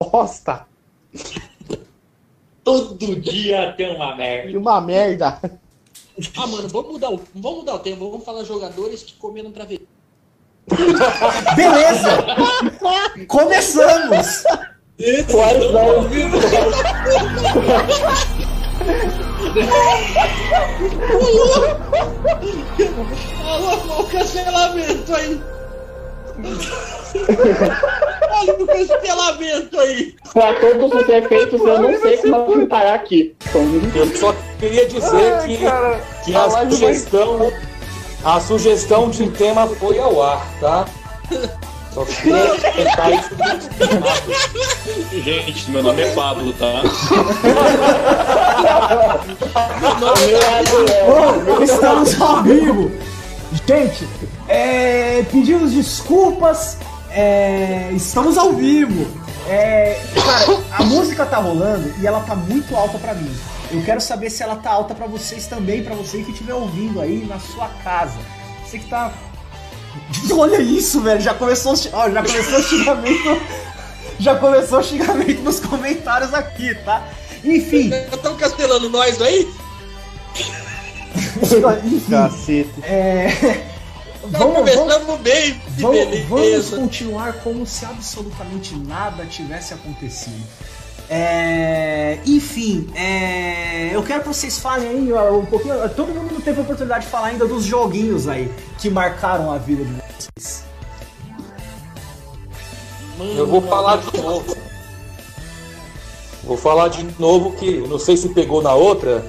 bosta. Todo dia tem uma merda. E uma merda. Ah, mano, vamos mudar o, vamos mudar o tempo. Vamos falar jogadores que comeram travesti. Beleza! Começamos! Quais não? Olha o cancelamento aí. Olha o cancelamento aí. Pra todos os efeitos, eu não sei como eu vou parar aqui. Eu só queria dizer Ai, que, cara, que a a sugestão, a sugestão de tema foi ao ar, tá? Só queria tentar isso. Gente, meu nome é Pablo, tá? Ô, estamos ao vivo! Gente, é, pedimos desculpas, é, estamos ao vivo. É, cara, a música tá rolando e ela tá muito alta pra mim. Eu quero saber se ela tá alta pra vocês também, pra você que estiver ouvindo aí na sua casa. Você que tá. Olha isso, velho! Já começou, o- ó, já começou o xingamento. Já começou o xingamento nos comentários aqui, tá? Enfim, Estão cancelando nós aí? enfim. Cacete. É. Vamos, vamos, começando bem, vamos, vamos continuar como se absolutamente nada tivesse acontecido. É, enfim, é, eu quero que vocês falem aí um pouquinho. Todo mundo não teve a oportunidade de falar ainda dos joguinhos aí que marcaram a vida de vocês. Eu vou falar de novo. Vou falar de novo que não sei se pegou na outra,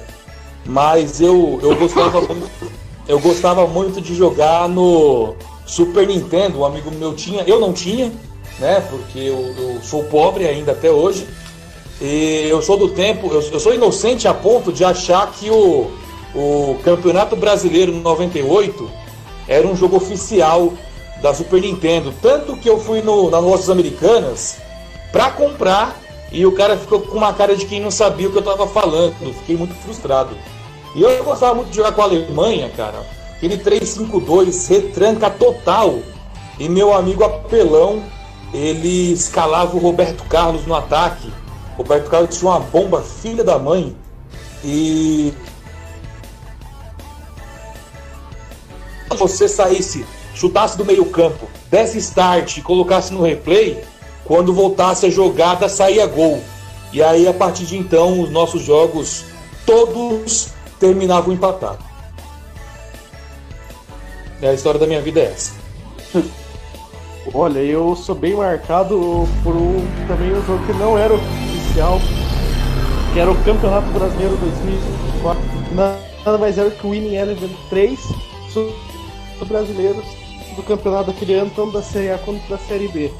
mas eu, eu gostava muito, eu gostava muito de jogar no Super Nintendo. Um amigo meu tinha, eu não tinha, né? Porque eu, eu sou pobre ainda até hoje. E eu sou do tempo, eu, eu sou inocente a ponto de achar que o, o Campeonato Brasileiro 98 era um jogo oficial da Super Nintendo. Tanto que eu fui no, nas lojas americanas pra comprar e o cara ficou com uma cara de quem não sabia o que eu tava falando. Fiquei muito frustrado. E eu gostava muito de jogar com a Alemanha, cara. Aquele 352, retranca total. E meu amigo Apelão, ele escalava o Roberto Carlos no ataque. O Roberto Carlos tinha uma bomba filha da mãe. E você saísse, chutasse do meio campo, desse start e colocasse no replay, quando voltasse a jogada saía gol. E aí a partir de então os nossos jogos todos terminavam empatados. E a história da minha vida é essa. Olha, eu sou bem marcado por um, também um jogo que não era oficial, que era o Campeonato Brasileiro 2004. Nada mais era que o Winning Eleven 3 sobre brasileiros do campeonato daquele ano, tanto da Série A quanto da Série B.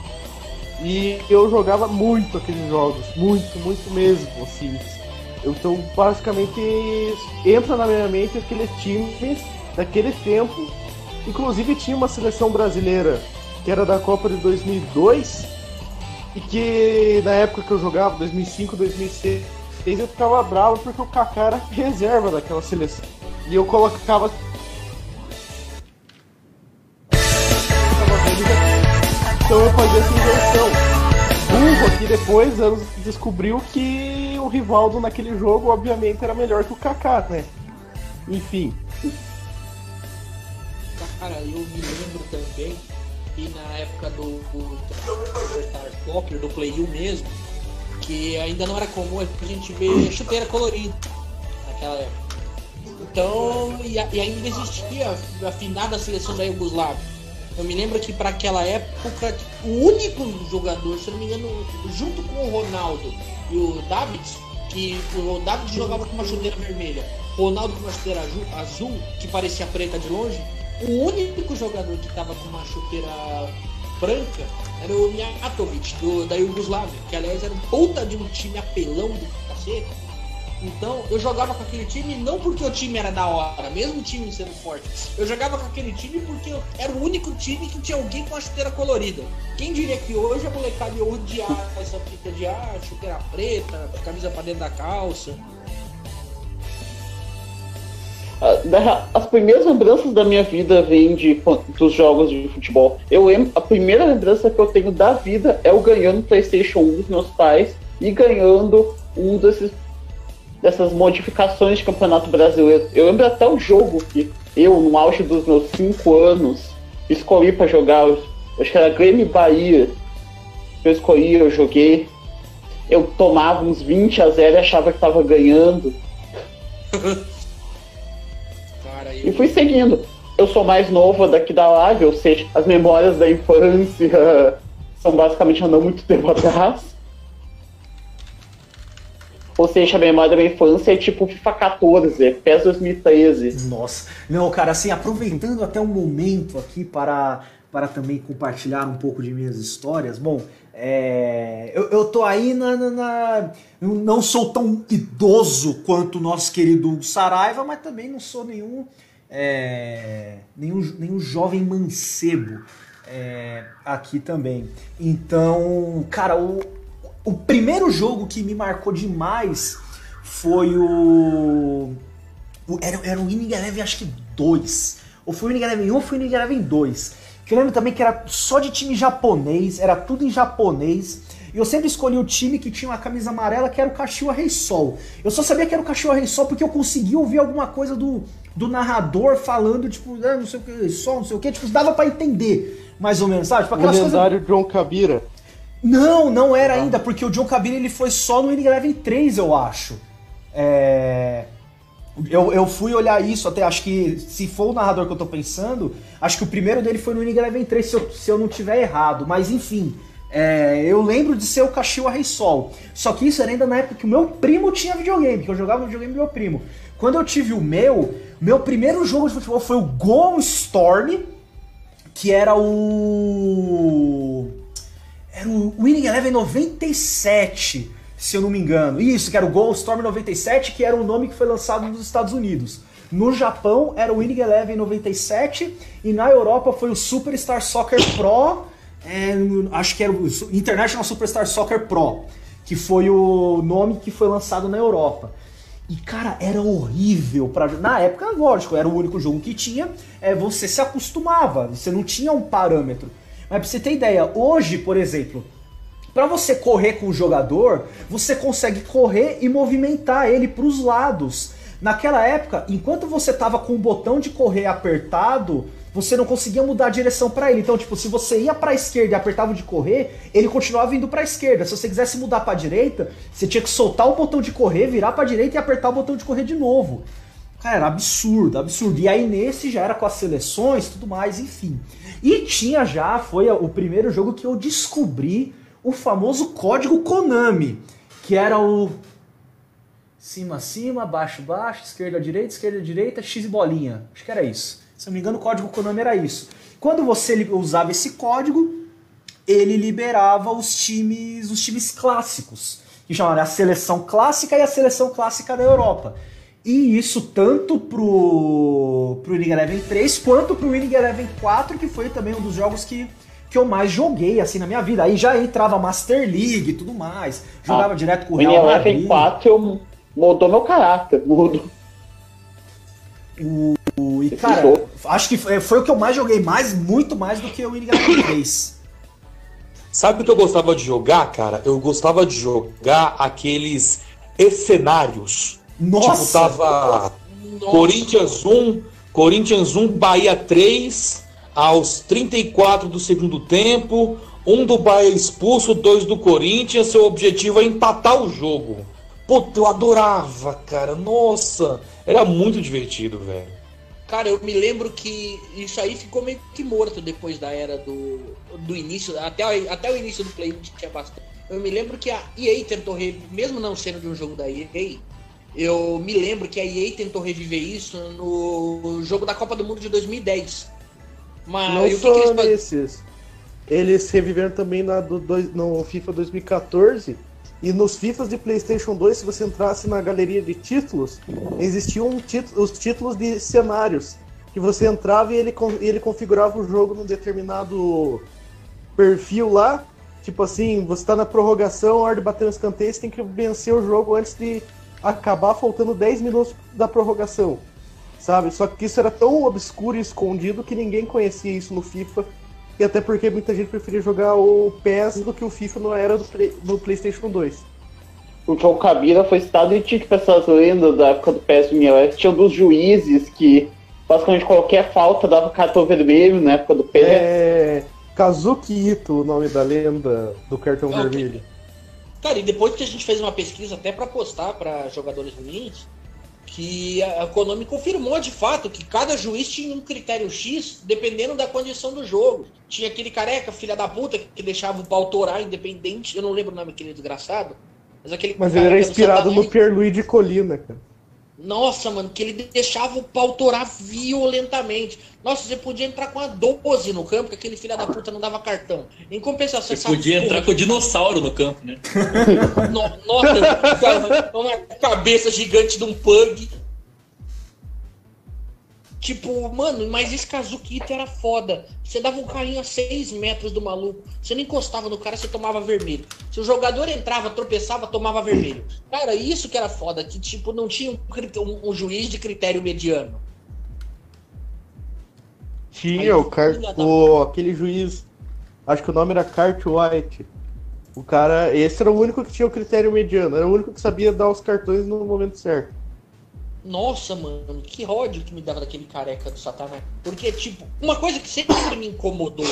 E eu jogava muito aqueles jogos, muito, muito mesmo, assim. Então, basicamente, entra na minha mente aqueles times daquele tempo. Inclusive, tinha uma seleção brasileira que era da Copa de 2002 e que na época que eu jogava, 2005, 2006, eu ficava bravo porque o Kaká era reserva daquela seleção. E eu colocava. Então eu fazia essa inversão. Burro aqui depois anos, descobriu que o Rivaldo naquele jogo, obviamente, era melhor que o Kaká, né? Enfim. Cara, eu me lembro também que na época do, do Star Soccer, do Play 1 mesmo, que ainda não era comum a gente ver chuteira colorida naquela época. Então, e, e ainda existia a finada seleção da Iugoslávia. Eu me lembro que para aquela época, o único jogador, se eu não me engano, junto com o Ronaldo e o David, que o David jogava com uma chuteira vermelha, Ronaldo com uma chuteira azul, que parecia preta de longe, o único jogador que tava com uma chuteira branca era o Mijatovic, da Iugoslávia, que aliás era um puta de um time apelão do cacete. Então eu jogava com aquele time não porque o time era da hora, mesmo o time sendo forte. Eu jogava com aquele time porque eu era o único time que tinha alguém com a chuteira colorida. Quem diria que hoje a molecada ia odiar essa fita de ah, chuteira preta, camisa pra dentro da calça. As primeiras lembranças da minha vida vêm de, dos jogos de futebol. Eu lembro, a primeira lembrança que eu tenho da vida é o ganhando PlayStation 1 dos meus pais e ganhando um desses dessas modificações de campeonato brasileiro. Eu lembro até o jogo que eu, no auge dos meus 5 anos, escolhi para jogar. Acho que era Grêmio Bahia. Eu escolhi, eu joguei. Eu tomava uns 20 a 0 e achava que tava ganhando. Cara, eu... E fui seguindo. Eu sou mais novo daqui da live, ou seja, as memórias da infância são basicamente não muito tempo atrás. Ou seja, a memória da minha infância é tipo FIFA 14, PES 2013. Nossa. Não, cara, assim, aproveitando até um momento aqui para, para também compartilhar um pouco de minhas histórias. Bom, é, eu, eu tô aí na, na, na, Eu não sou tão idoso quanto o nosso querido Saraiva, mas também não sou nenhum. É, nenhum, nenhum jovem mancebo é, aqui também. Então, cara, o, o primeiro jogo que me marcou demais foi o. o era, era o Winning Eleven, acho que 2. Ou foi o Winning Eleven 1 ou foi o Winning Eleven 2. Que eu lembro também que era só de time japonês, era tudo em japonês. E eu sempre escolhi o time que tinha uma camisa amarela, que era o Kashiwa Reisol. Eu só sabia que era o Kashiwa Reisol porque eu conseguia ouvir alguma coisa do, do narrador falando, tipo, ah, não sei o que, só, não sei o que, tipo, dava para entender, mais ou menos, sabe? Tipo, aquelas o lendário coisas... John Kabira. Não, não era ainda, porque o John Cabine ele foi só no Winning Eleven 3, eu acho. É... Eu, eu fui olhar isso, até acho que se for o narrador que eu tô pensando, acho que o primeiro dele foi no Winning Eleven 3, se eu, se eu não tiver errado, mas enfim. É, eu lembro de ser o Caxiwa Rei Sol. Só que isso era ainda na época que o meu primo tinha videogame, que eu jogava videogame do meu primo. Quando eu tive o meu, meu primeiro jogo de futebol foi o Go Storm, que era o era o Winning Eleven 97, se eu não me engano. Isso, que era o Goldstorm 97, que era o nome que foi lançado nos Estados Unidos. No Japão era o Winning Eleven 97 e na Europa foi o Superstar Soccer Pro, é, acho que era o International Superstar Soccer Pro, que foi o nome que foi lançado na Europa. E cara, era horrível para na época, lógico, era o único jogo que tinha, é você se acostumava, você não tinha um parâmetro. Mas pra você ter ideia, hoje, por exemplo, para você correr com o jogador, você consegue correr e movimentar ele para os lados. Naquela época, enquanto você tava com o botão de correr apertado, você não conseguia mudar a direção para ele. Então, tipo, se você ia para a esquerda e apertava o de correr, ele continuava indo para a esquerda. Se você quisesse mudar para a direita, você tinha que soltar o botão de correr, virar para a direita e apertar o botão de correr de novo. Cara, era absurdo, absurdo. E aí nesse já era com as seleções, tudo mais, enfim. E tinha já, foi o primeiro jogo que eu descobri o famoso código Konami, que era o cima, cima, baixo, baixo, esquerda, direita, esquerda, direita, X bolinha. Acho que era isso. Se não me engano, o código Konami era isso. Quando você usava esse código, ele liberava os times, os times clássicos, que chamavam a seleção clássica e a seleção clássica da Europa. E isso tanto pro, pro Winning Eleven 3 quanto pro Winning Eleven 4, que foi também um dos jogos que, que eu mais joguei assim na minha vida. Aí já entrava Master League e tudo mais. Jogava ah, direto com o Real Madrid. Winning Eleven 4 eu, mudou meu caráter, mudo. O, e cara, acho que foi, foi, o que eu mais joguei, mais, muito mais do que o Winning Eleven 3. Sabe o que eu gostava de jogar, cara? Eu gostava de jogar aqueles cenários nossa! Tipo, tava Nossa. Corinthians 1, Corinthians 1, Bahia 3, aos 34 do segundo tempo, um do Bahia expulso, dois do Corinthians, seu objetivo é empatar o jogo. Puta, eu adorava, cara. Nossa, era muito divertido, velho. Cara, eu me lembro que isso aí ficou meio que morto depois da era do, do início, até, até o início do Play tinha bastante. Eu me lembro que a EA tentou, mesmo não sendo de um jogo da EA, eu me lembro que a EA tentou reviver isso no jogo da Copa do Mundo de 2010. Mas não só que, que eles nesses. Eles reviveram também na, do, dois, no FIFA 2014. E nos FIFAs de PlayStation 2, se você entrasse na galeria de títulos, existiam os títulos de cenários. Que você entrava e ele, ele configurava o jogo num determinado perfil lá. Tipo assim, você tá na prorrogação, a hora de bater no escanteio, você tem que vencer o jogo antes de acabar faltando 10 minutos da prorrogação. sabe? Só que isso era tão obscuro e escondido que ninguém conhecia isso no FIFA. E até porque muita gente preferia jogar o PES do que o FIFA não era do, Play- do PlayStation 2. O João Cabira foi citado e tinha que pessoas lendas da época do PS Oeste. Tinha um dos juízes que basicamente qualquer falta dava cartão vermelho na época do PS. É. Kazuki Ito, o nome da lenda do cartão vermelho. Cara, e depois que a gente fez uma pesquisa até pra postar pra jogadores ruins, que a Konami confirmou de fato que cada juiz tinha um critério X dependendo da condição do jogo. Tinha aquele careca, filha da puta, que deixava o pau torar independente, eu não lembro o nome daquele desgraçado. Mas aquele Mas ele era inspirado no Pierluigi Colina, cara. Nossa, mano, que ele deixava o pau torar violentamente. Nossa, você podia entrar com a 12 no campo, que aquele filho da puta não dava cartão. Em compensação, Você podia porra entrar com o dinossauro no campo, né? No- Nossa, uma cabeça gigante de um pug. Tipo, mano, mas esse Kazukito era foda. Você dava um carrinho a 6 metros do maluco. Você não encostava no cara, você tomava vermelho. Se o jogador entrava, tropeçava, tomava vermelho. Cara, isso que era foda, que tipo, não tinha um, um- um juiz de critério mediano. Tinha o, Car... O aquele juiz, acho que o nome era Cart White. O cara, esse era o único que tinha o critério mediano, era o único que sabia dar os cartões no momento certo. Nossa, mano, que ódio que me dava daquele careca do Satanás. Porque, tipo, uma coisa que sempre me incomodou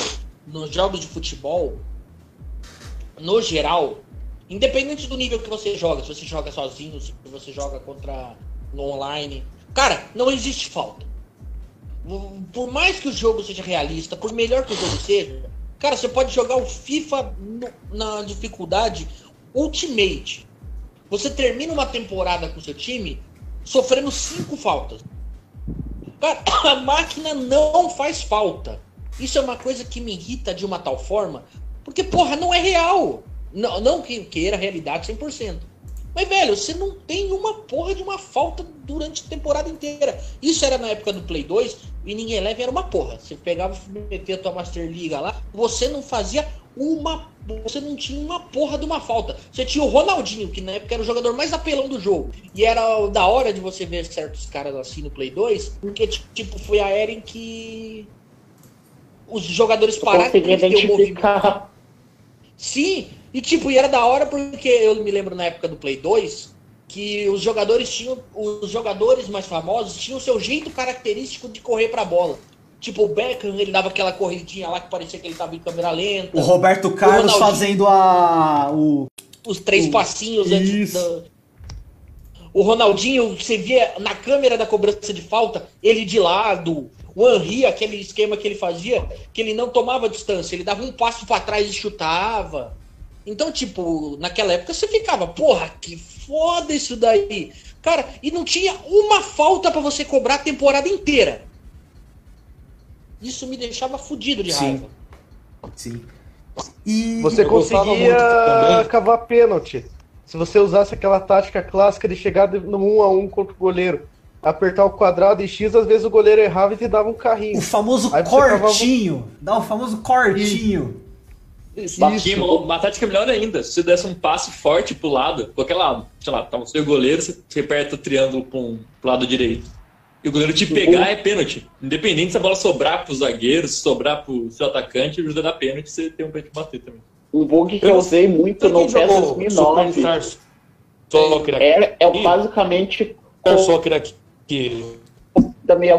nos jogos de futebol, no geral, independente do nível que você joga, se você joga sozinho, se você joga contra no online, cara, não existe falta. Por mais que o jogo seja realista, por melhor que o jogo seja, cara, você pode jogar o FIFA no- na dificuldade Ultimate. Você termina uma temporada com seu time sofrendo cinco faltas. Cara, a máquina não faz falta. Isso é uma coisa que me irrita de uma tal forma, porque, porra, não é real. Não, não que queira a realidade 100%. Mas, velho, você não tem uma porra de uma falta durante a temporada inteira. Isso era na época do Play 2, e ninguém Eleven era uma porra. Você pegava metia a tua Master Liga lá, você não fazia uma. Você não tinha uma porra de uma falta. Você tinha o Ronaldinho, que na época era o jogador mais apelão do jogo. E era da hora de você ver certos caras assim no Play 2, porque, tipo, foi a era em que os jogadores pararam de ter o movimento. Sim, e tipo, e era da hora porque eu me lembro na época do Play 2 que os jogadores tinham, os jogadores mais famosos tinham o seu jeito característico de correr pra bola. Tipo, o Beckham, ele dava aquela corridinha lá que parecia que ele tava em câmera lenta. O Roberto Carlos Ronaldinho. fazendo a. O, os três O- passinhos antes da... O Ronaldinho, você via na câmera da cobrança de falta, ele de lado. O Henry, aquele esquema que ele fazia, que ele não tomava distância, ele dava um passo pra trás e chutava. Então, tipo, naquela época você ficava, porra, que foda isso daí. Cara, e não tinha uma falta pra você cobrar a temporada inteira. Isso me deixava fudido de Sim. raiva. sim. E. Você conseguia cavar pênalti. Se você usasse aquela tática clássica de chegar de- no 1 a 1 contra o goleiro, apertar o quadrado e X, às vezes o goleiro errava e te dava um O carrinho. famoso Aí você cavava- cortinho. Dá o famoso cortinho. Tinha uma, uma tática melhor ainda. Se você desse um passe forte pro lado, qualquer lado, sei lá, tava o seu goleiro, você, você aperta o triângulo pro, um, pro lado direito. E o goleiro te pegar é pênalti. Independente se a bola sobrar pro zagueiro, se sobrar pro seu atacante, ajuda a dar pênalti, você tem um pra te bater também. Um bug que Eu usei muito no PES jogou 2009 Superstar Soccer aqui? é, é basicamente Superstar Soccer aqui. da meia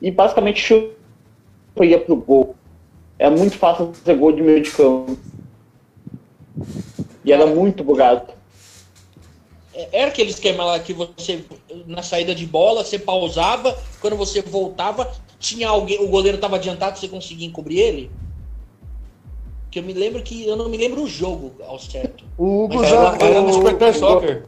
e basicamente chuta ia pro gol. É muito fácil fazer gol de meio de campo. E era muito bugado. É- Era aquele esquema lá que você, na saída de bola, você pausava, quando você voltava, tinha alguém, o goleiro tava adiantado, você conseguia encobrir ele? Que eu me lembro que, eu não me lembro o jogo ao certo. O Hugo, Mas usava- Era, no o- Soccer.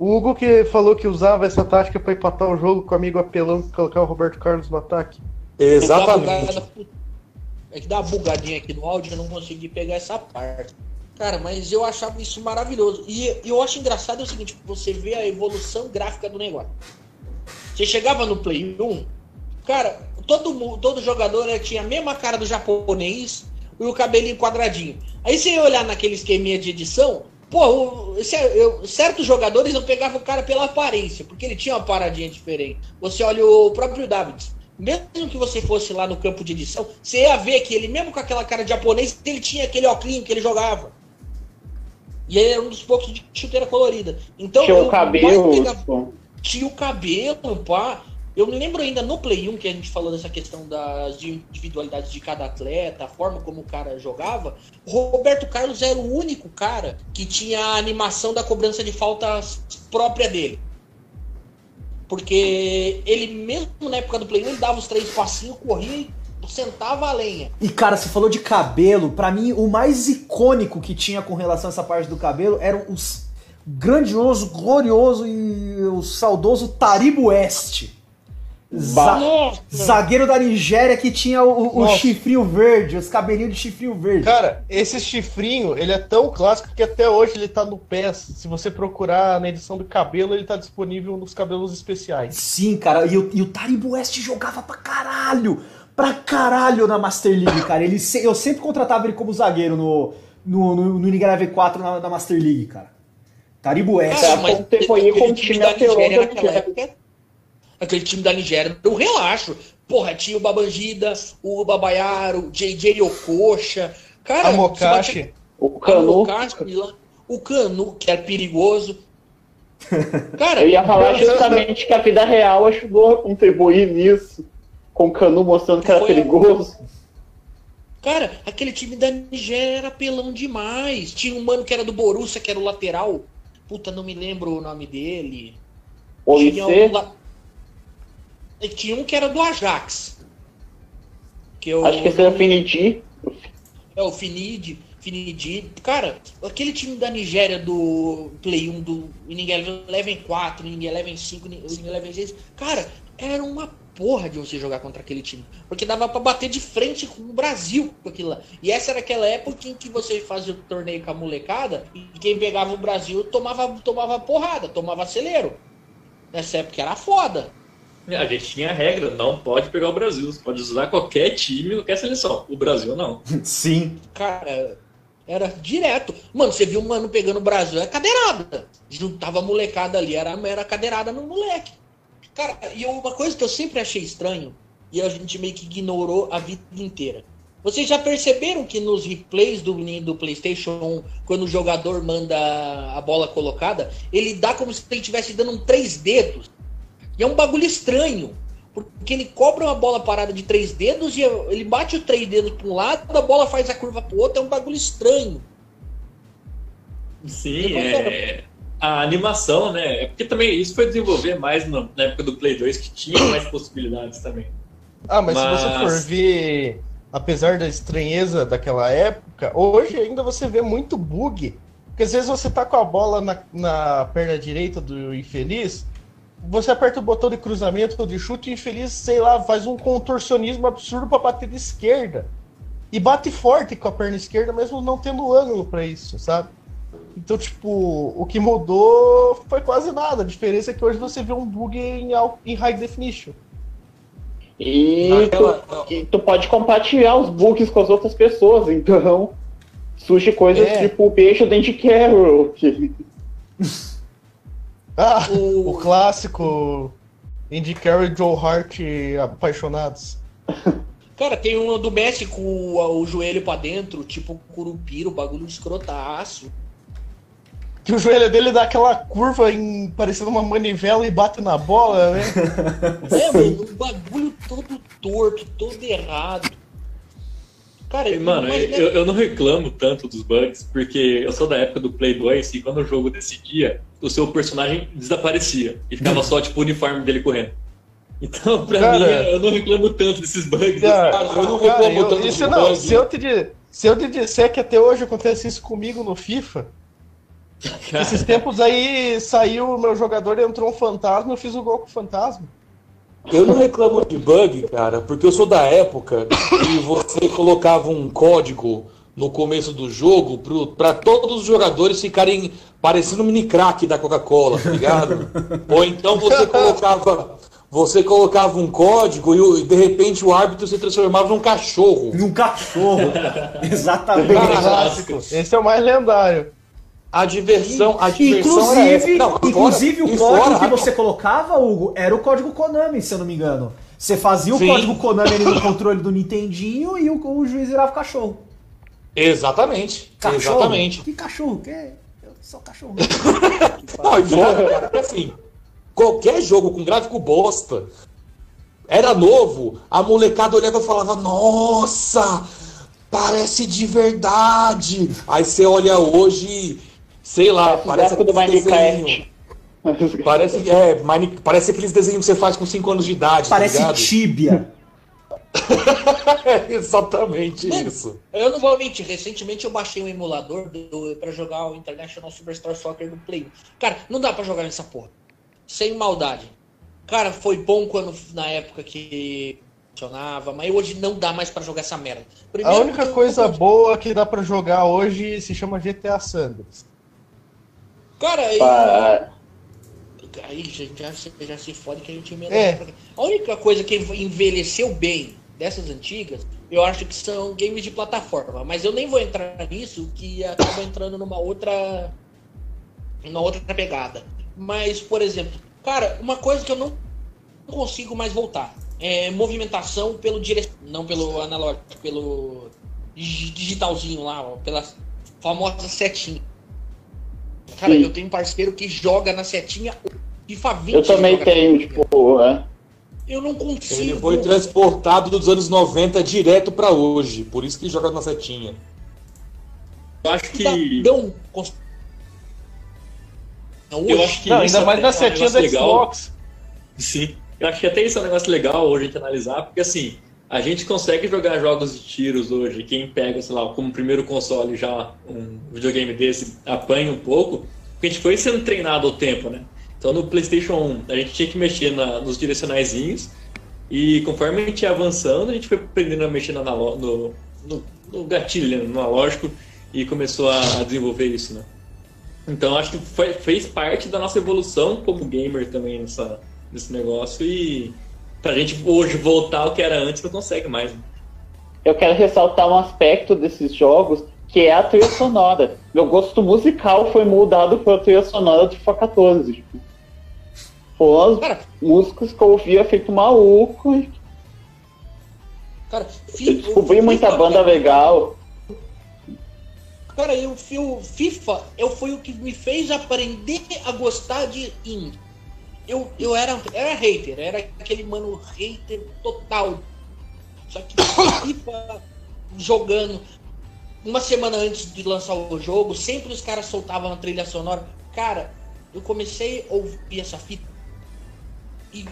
Hugo que falou que usava essa tática pra empatar o jogo com o amigo apelão que colocar o Roberto Carlos no ataque. Exatamente. É que dá uma bugadinha aqui no áudio, eu não consegui pegar essa parte. Cara, mas eu achava isso maravilhoso. E eu acho engraçado é o seguinte, você vê a evolução gráfica do negócio. Você chegava no Play 1, cara, todo, todo jogador né, tinha a mesma cara do japonês e o cabelinho quadradinho. Aí você ia olhar naquele esqueminha de edição, Pô, o- esse- eu- certos jogadores eu pegava o cara pela aparência, porque ele tinha uma paradinha diferente. Você olha o próprio Davids. Mesmo que você fosse lá no campo de edição, você ia ver que ele, mesmo com aquela cara de japonês, ele tinha aquele óculos que ele jogava. E ele era um dos poucos de chuteira colorida. Então, Tinha o cabelo. mais pegava- tipo, tinha o cabelo, pá. Eu me lembro ainda no Play 1 que a gente falou dessa questão das individualidades de cada atleta, a forma como o cara jogava. O Roberto Carlos era o único cara que tinha a animação da cobrança de faltas própria dele. Porque ele mesmo na época do Play 1 ele dava os três passinhos, corria e sentava a lenha. E cara, você falou de cabelo, pra mim o mais icônico que tinha com relação a essa parte do cabelo era o s- grandioso, glorioso e o saudoso Taribo West. Za- zagueiro da Nigéria que tinha o, o Nossa. chifrinho verde, os cabelinhos de chifrinho verde. Cara, esse chifrinho, ele é tão clássico que até hoje ele tá no PES. Se você procurar na edição do cabelo, ele tá disponível nos cabelos especiais. Sim, cara, e o, e o Taribo West jogava pra caralho, pra caralho na Master League, cara. Ele, se- eu sempre contratava ele como zagueiro no, no, no, no Nigeria V4 na, na Master League, cara. Taribo West. Cara, com o time da naquela Nigéria. época, aquele time da Nigéria, um relaxo. Porra, tinha o Babangida, o Babayaro, o JJ Okocha. Cara, A Mokashi. O o Canu. Canu, o Canu, que era perigoso. Cara, Eu ia falar justamente que a vida real ajudou a contribuir nisso. Com o Canu mostrando que era Foi- perigoso. Cara, aquele time da Nigéria era pelão demais. Tinha um mano que era do Borussia, que era o lateral. Puta, não me lembro o nome dele. Tinha um, la- tinha um que era do Ajax. Que eu, acho que esse era Finiti. É o Finid, Finidi. Cara, aquele time da Nigéria do Play 1, do Winning Eleven 4, Winning Eleven 5, Winning Eleven 6. Cara, era uma porra de você jogar contra aquele time. Porque dava pra bater de frente com o Brasil com aquilo lá. E essa era aquela época em que você fazia o torneio com a molecada e quem pegava o Brasil tomava, tomava porrada, tomava acelero. Nessa época era foda. A gente tinha a regra, não pode pegar o Brasil. Você pode usar qualquer time, qualquer seleção. O Brasil não. Sim. Cara, era direto. Mano, você viu o mano pegando o Brasil, é cadeirada. Juntava a molecada ali, era, era cadeirada no moleque. Cara, e uma coisa que eu sempre achei estranho, e a gente meio que ignorou a vida inteira. Vocês já perceberam que nos replays do, do PlayStation 1, quando o jogador manda a bola colocada, ele dá como se ele estivesse dando um três dedos. E é um bagulho estranho. Porque ele cobra uma bola parada de três dedos e ele bate o três dedos para um lado, a bola faz a curva pro outro, é um bagulho estranho. Sim, é. A animação, né? É porque também isso foi desenvolver mais no- na época do Play 2, que tinha mais possibilidades também. Ah, mas, se Mas- você for ver, apesar da estranheza daquela época, hoje ainda você vê muito bug. Porque às vezes você tá com a bola na, na perna direita do infeliz, você aperta o botão de cruzamento ou de chute e o infeliz, sei lá, faz um contorcionismo absurdo pra bater de esquerda. E bate forte com a perna esquerda, mesmo não tendo ângulo pra isso, sabe? Então, tipo, o que mudou foi quase nada. A diferença é que hoje você vê um bug em, em high definition. E Aquela- tu, e tu pode compartilhar os bugs com as outras pessoas, então surge coisas É. tipo o beijo dentro de Carol. Que... Ah, O- o clássico Andy Carey e Joe Hart apaixonados. Cara, tem um do Messi com o, o joelho pra dentro, tipo curupira, o bagulho escrotaço. Que o joelho dele dá aquela curva em, parecendo uma manivela e bate na bola, né? É, mano, um bagulho todo torto, todo errado. Cara, E, Mano, imagina- eu, eu não reclamo tanto dos bugs, porque eu sou da época do Play 2 e quando o jogo decidia, o seu personagem desaparecia e ficava só, tipo, o uniforme dele correndo. Então, pra Cara- mim, eu não reclamo tanto desses bugs. Cara, eu não cara, reclamo eu- tanto isso não, bug. se eu, te, se eu te disser que até hoje acontece isso comigo no FIFA, esses tempos aí saiu o meu jogador, entrou um fantasma, eu fiz o gol com o fantasma. Eu não reclamo de bug, cara, porque eu sou da época que você colocava um código no começo do jogo pro, pra todos os jogadores ficarem parecendo um mini crack da Coca-Cola, tá ligado? Ou então você colocava. Você colocava um código e, de repente o árbitro se transformava num cachorro. Num cachorro. Exatamente. Cara, Clássico. Esse é o mais lendário. A diversão, a diversão. Inclusive, Não, fora- inclusive o código fora- que você colocava, Hugo, era o código Konami, se eu não me engano. Você fazia o Sim. código Konami ali no controle do Nintendinho e o, o juiz virava cachorro. Exatamente. Cachorro? Exatamente. Que cachorro? Que? Eu sou cachorro. Não, e fora, assim, qualquer jogo com gráfico bosta era novo, a molecada olhava e falava, nossa, parece de verdade. Aí você olha hoje, sei lá, parece Minecraft. desenhos. Parece, é, Mine- parece aqueles desenhos que você faz com 5 anos de idade, Parece tá ligado? tíbia. É exatamente isso. Eu não vou mentir, recentemente eu baixei um emulador do, pra jogar o International Superstar Soccer do Play. 1. Cara, não dá pra jogar nessa porra. Sem maldade. Cara, foi bom quando na época que funcionava, mas hoje não dá mais pra jogar essa merda. A Primeiro única porque eu- coisa boa que dá pra jogar hoje se chama GTA Sanders. Cara, aí, Ah, aí gente, já, se- já se fode que a gente emenda. É. A única coisa que envelheceu bem dessas antigas, eu acho que são games de plataforma. Mas eu nem vou entrar nisso, que acaba entrando numa outra. numa outra pegada. Mas, por exemplo, cara, uma coisa que eu não consigo mais voltar é movimentação pelo dire... não pelo analógico, pelo dig- digitalzinho lá, ó, pela famosa setinha. Cara, Sim. eu tenho um parceiro que joga na setinha FIFA 20. eu também tenho, tipo, é. Eu não consigo. Ele foi transportado dos anos 90 direto pra hoje, por isso que ele joga na setinha. Eu acho que. Cidadão cons- Não, Eu hoje. acho que Não, ainda mais até na é um setinha do negócio legal. Xbox. Sim. Eu acho que até isso é um negócio legal hoje a gente analisar, porque assim, a gente consegue jogar jogos de tiros hoje. Quem pega, sei lá, como primeiro console já um videogame desse, apanha um pouco, porque a gente foi sendo treinado ao tempo, né? Então no PlayStation 1 a gente tinha que mexer na- nos direcionaizinhos, e conforme a gente ia avançando, a gente foi aprendendo a mexer analo- no, no, no gatilho, né, no analógico, e começou a, a desenvolver isso, né? Então acho que foi- fez parte da nossa evolução como gamer também nessa, nesse negócio e pra gente hoje voltar ao que era antes não consegue mais. né? Eu quero ressaltar um aspecto desses jogos, que é a trilha sonora. Meu gosto musical foi mudado pela trilha sonora do FIFA 14. Tipo. Foram as Cara, músicas que eu ouvia feito maluco. cara, Eu descobri muita banda legal. Cara, eu, o FIFA eu, foi o que me fez aprender a gostar de indie. Eu, eu era, era hater, era aquele mano hater total. Só que FIFA jogando uma semana antes de lançar o jogo, sempre os caras soltavam a trilha sonora. Cara, eu comecei a ouvir essa fita. E,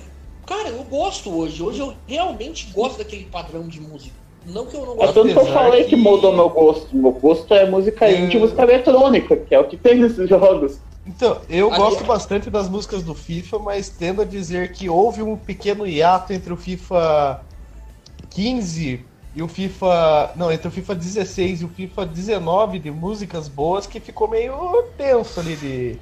cara, eu gosto hoje. Hoje eu realmente gosto daquele padrão de música. Não que eu não É gosto. tanto que eu falei que que- mudou meu gosto. Meu gosto é música indie e música eletrônica, que é o que tem nesses jogos. Então, eu Ali- gosto bastante das músicas do FIFA, mas tendo a dizer que houve um pequeno hiato entre o FIFA 15 e o FIFA. Não, entre o FIFA 16 e o FIFA 19 de músicas boas que ficou meio tenso ali de,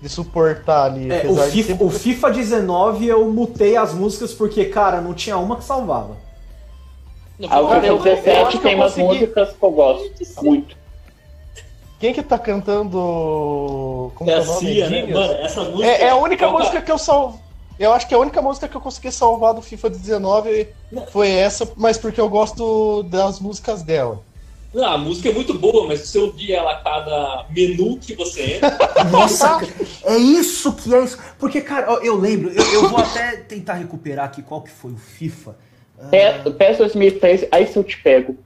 de suportar ali. É, o, apesar de FIFA, sempre- o FIFA 19 eu mutei as músicas porque, cara, não tinha uma que salvava. Não, A Cara, eu- FIFA eu 17 acho que tem umas consegui- músicas que eu gosto muito. Quem que tá cantando. Como É que a o nome? Cia, né? Mano, essa música. É, é a única Opa, música que eu salvo. Eu acho que a única música que eu consegui salvar do FIFA 19 foi essa, mas porque eu gosto das músicas dela. Não, a música é muito boa, mas se você ouvir ela a cada menu que você entra, Nossa, é isso que é isso. Porque, cara, eu lembro, eu, eu vou até tentar recuperar aqui qual que foi o FIFA. Pe- PES 2003, aí se eu te pego.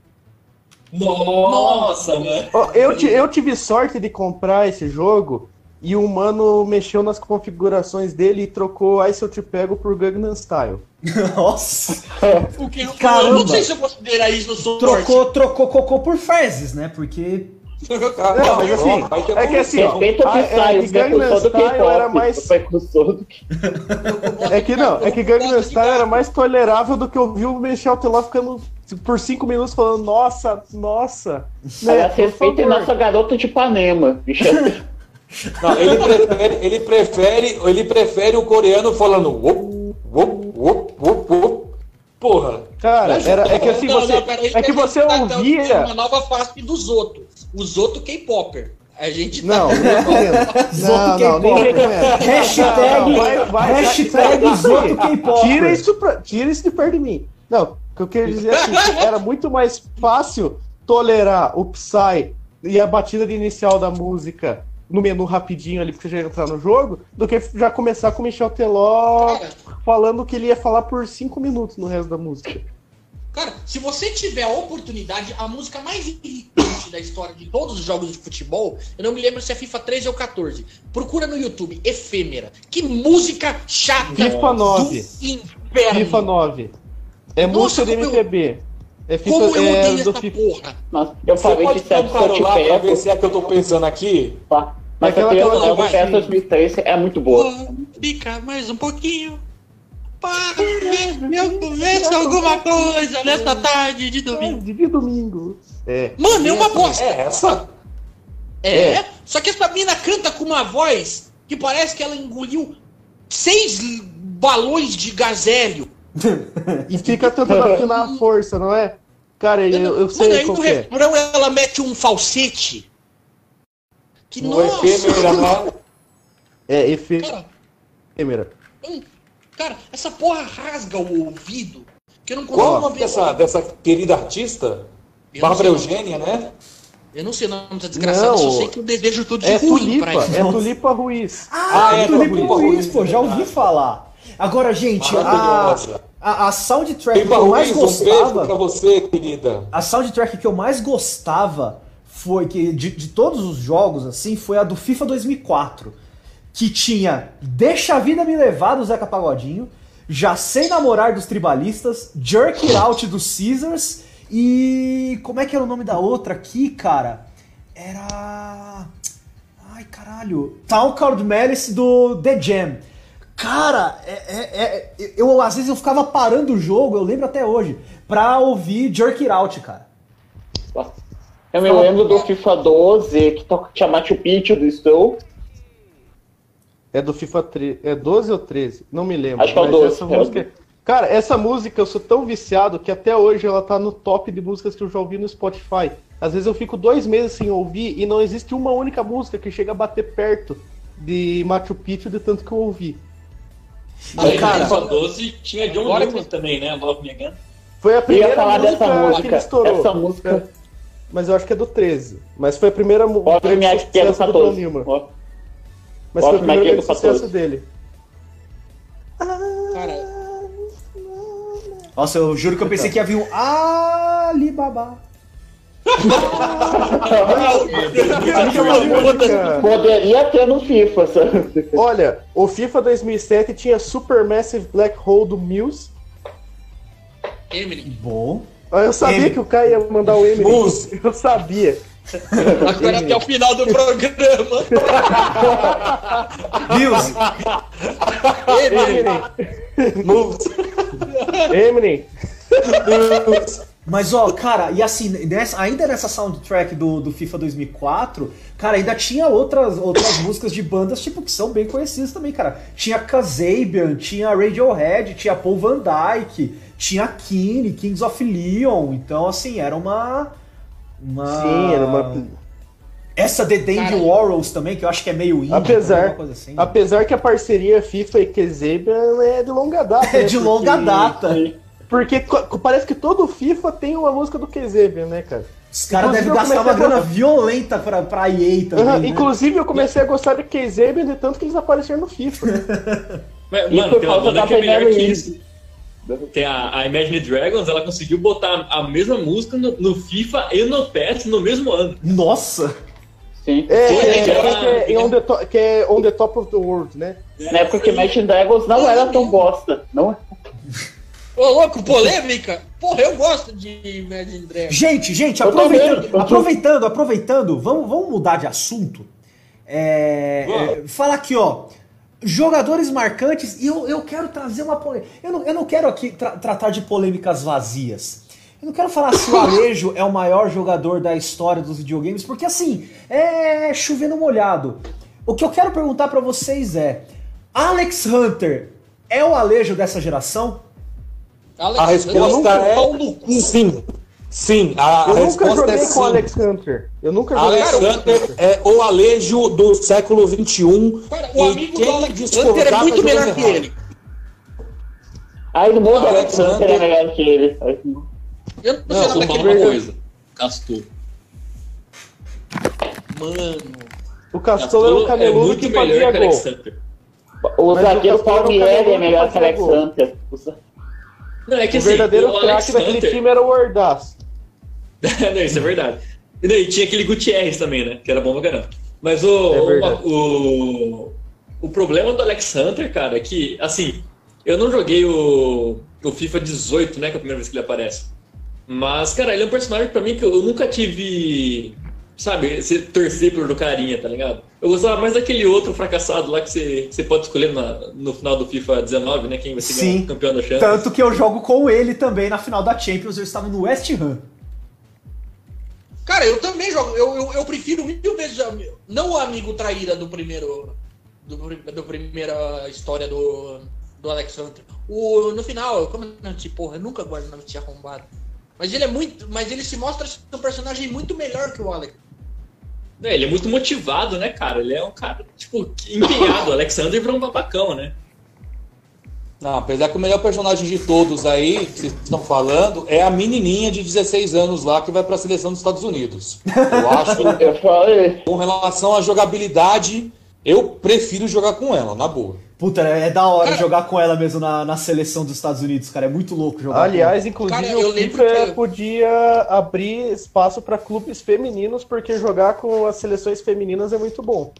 Nossa, mano. Eu, eu tive sorte de comprar esse jogo e o mano mexeu nas configurações dele e trocou Aí Se Eu Te Pego por Gangnam Style. Nossa, O que, Caramba. Eu não sei se eu considero isso sorte. trocou, trocou cocô por fezes, né? Porque. Não, mas assim, ter é que assim, Respeita o é Gangnam Style era K-pop. mais. É que não, é que Gangnam Style era mais tolerável do que ouvir o Michel Teló ficando por cinco minutos falando, nossa, nossa. Né, respeitem favor. nossa garota de Ipanema. Não, ele prefere, ele prefere, ele prefere o coreano falando wop, wop, wop, wop, wop. Porra. Cara, era, é que assim, Não, você. não, cara, É que você então, ouvia. Uma nova face dos outros. Os outros K-Popper. A gente Não, tá... não Não, não, não. Hashtag, Não, vai- vai- hashtag Zoto daqui. K-pop. Tira isso, pra, tira isso de perto de mim. Não, o que eu queria dizer é assim, que era muito mais fácil tolerar o Psy e a batida de inicial da música no menu rapidinho ali pra você já entrar no jogo, do que já começar com o Michel Teló Cara, falando que ele ia falar por cinco minutos no resto da música. Cara, se você tiver a oportunidade, a música mais irritante da história de todos os jogos de futebol, eu não me lembro se é FIFA 13 ou 14. Procura no YouTube, Efêmera. Que música chata FIFA 9. do inferno. FIFA 9. É Nossa, música de como eu- MPB. É FIFA Como eu é, odeio do essa FIFA. porra. Nossa, eu Você falei de um Sete celular pra ver Pepper, se é que eu tô pensando aqui? tá? Mas Aquela- aquela nova baixinha. PES 2003 é muito boa. Fica mais um pouquinho. Para eu começo alguma coisa nessa tarde de domingo. De domingo. É. Mano, é uma bosta. É essa? É, É. só que essa mina canta com uma voz que parece que ela engoliu seis balões de gazélio. E fica tentando afinar a força, não é? Cara, eu, eu Mano, sei aí qual no que é. refrão ela mete um falsete. Que No nossa! efêmera? É efe- Cara, efêmera. hum, cara, essa porra rasga o ouvido. Que eu não Qual é o consigo nome ver. dessa, dessa querida artista? Eu Bárbara. Eugênia, né? Eu não sei o nome dessa desgraçada, Não, só sei que eu desejo tudo de É ruim tulipa, pra isso. é tulipa Ruiz. Ah, Ah, é, Tulipa Tulipa Ruiz, Ruiz, pô, já ouvi falar. Agora, gente, a, a, a soundtrack que eu mais Ruiz, um pra gostava. você, querida. A soundtrack que eu mais gostava foi que de, de todos os jogos, assim, foi a do FIFA 2004. Que tinha Deixa a Vida Me Levar do Zeca Pagodinho, Já Sei Namorar dos Tribalistas, Jerk It Out dos Caesars e. Como é que era o nome da outra aqui, cara? Era. Ai, caralho. Town Called Malice do The Jam. Cara, é, é- é- eu às vezes eu ficava parando o jogo, eu lembro até hoje, pra ouvir Jerk It Out, cara. Eu me lembro do FIFA 12, que toca tinha Machu Picchu do Stroll. É do FIFA 13. É 12 ou 13? Não me lembro. Acho que é o mas 12, essa é música. Cara, essa música eu sou tão viciado que até hoje ela tá no top de músicas que eu já ouvi no Spotify. Às vezes eu fico dois meses sem ouvir e não existe uma única música que chega a bater perto de Machu Picchu de tanto que eu ouvi. Além cara, do FIFA 12, tinha John agora Lennon também, né? Love Me Again. Foi a primeira falar música, dessa que ele música. estourou. Essa música. Mas eu acho que é do 13. Mas foi a primeira música. Pode ver minha que é do 14. Ó, Mas foi o primeiro que é do sucesso 14. dele. Cara, Nossa, eu juro que eu pensei que ia vir um Alibaba. Poderia ter no FIFA, sabe? Olha, o FIFA 2007 tinha Supermassive Black Hole do Muse. Emily, Bom. Ah, Eu sabia Em- que o Caio ia mandar o Emily. Eu sabia. agora até o final do programa. Bills, Emily. Moves. Emily. Mas ó, cara, e assim, nessa- ainda nessa soundtrack do, do FIFA 2004, cara, ainda tinha outras, outras músicas de bandas, tipo, que são bem conhecidas também, cara. Tinha Kazabian, tinha Radiohead, tinha Paul Van Dyke, tinha Kine, Kings of Leon, então assim, era uma... uma... Sim, era uma. Essa The Dandy Warhols também, que eu acho que é meio indie, Apesar, também, uma coisa assim. apesar que a parceria FIFA e Kazabian é de longa data. É né? de Porque- longa data. Porque parece que todo FIFA tem uma música do Kazabian, né, cara? Os caras devem gastar uma grana violenta pra, pra EA também, Aham, né? Inclusive, eu comecei a gostar de Kazabian de tanto que eles apareceram no FIFA. Mas, E Mano, por tem uma banda da que é melhor que isso. Tem a, a Imagine Dragons, ela conseguiu botar a mesma música no, no FIFA e no PES no mesmo ano. Nossa! Sim. É, é, é, que que é on the to- que é on the top of the world, né? Na época que Imagine Dragons não era tão bosta. Não Ô, louco, polêmica? Porra, eu gosto de Imagine Dragons. Gente, gente, aproveitando, também, aproveitando, aproveitando, vamos, vamos mudar de assunto. É, é, fala aqui, ó. Jogadores marcantes, e eu, eu quero trazer uma polêmica. Eu não, eu não quero aqui tra- tratar de polêmicas vazias. Eu não quero falar se o Alejo é o maior jogador da história dos videogames, porque assim, é chovendo molhado. O que eu quero perguntar pra vocês é: Alex Hunter é o Alejo dessa geração? Alex, A resposta é pau no cu. sim. Sim, a, Eu nunca resposta joguei é com o Alex Hunter. Eu nunca joguei com o Alex Alex Hunter é o Alejo do século XXI. Cara, o e amigo quem do Alex Hunter é muito jogando melhor que ele. Aí no mundo Alex Alex Hunter é melhor que ele. Eu não sei Não, daquele falar uma coisa. Castor. Mano. O Castor era um é caneludo muito que fazia que gol. Alex Hunter. O zagueiro o Palmieri é melhor que que Alex. Hunter. Não, é que O assim, verdadeiro o craque daquele Hunter... time era o Ordaz. não, isso é verdade. E daí tinha aquele Gutierrez também, né? Que era bom pra caramba. Mas o, É o, o, o problema do Alex Hunter, cara, é que, assim, eu não joguei o, o FIFA 18, né? Que é a primeira vez que ele aparece. Mas, cara, ele é um personagem pra mim que eu nunca tive. Sabe, você torcer pelo carinha, tá ligado? Eu gostava mais daquele outro fracassado lá que você, que você pode escolher na- no final do FIFA 19, né? Quem vai ser Sim. campeão da Champions. Tanto que eu jogo com ele também na final da Champions, eu estava no West Ham. Cara, eu também jogo. Eu, eu, eu prefiro mil vezes. a- Não o amigo traíra do primeiro. Do, do primeira história do, do Alex Hunter. O, no final, como eu não te porra, eu nunca guardo o nome de arrombado. Mas ele é muito. Mas ele se mostra um personagem muito melhor que o Alex. É, ele é muito motivado, né, cara? Ele é um cara, tipo, empenhado. O Alexander virou um babacão, né? Não, apesar que o melhor personagem de todos aí, que vocês estão falando, é a menininha de 16 anos lá que vai pra seleção dos Estados Unidos. Eu acho, Eu falei. com relação à jogabilidade, eu prefiro jogar com ela, na boa. Puta, é da hora jogar com ela mesmo na, na seleção dos Estados Unidos, cara. É muito louco jogar Aliás, inclusive, Cara, eu o lembro FIFA que- podia abrir espaço para clubes femininos, porque jogar com as seleções femininas é muito bom.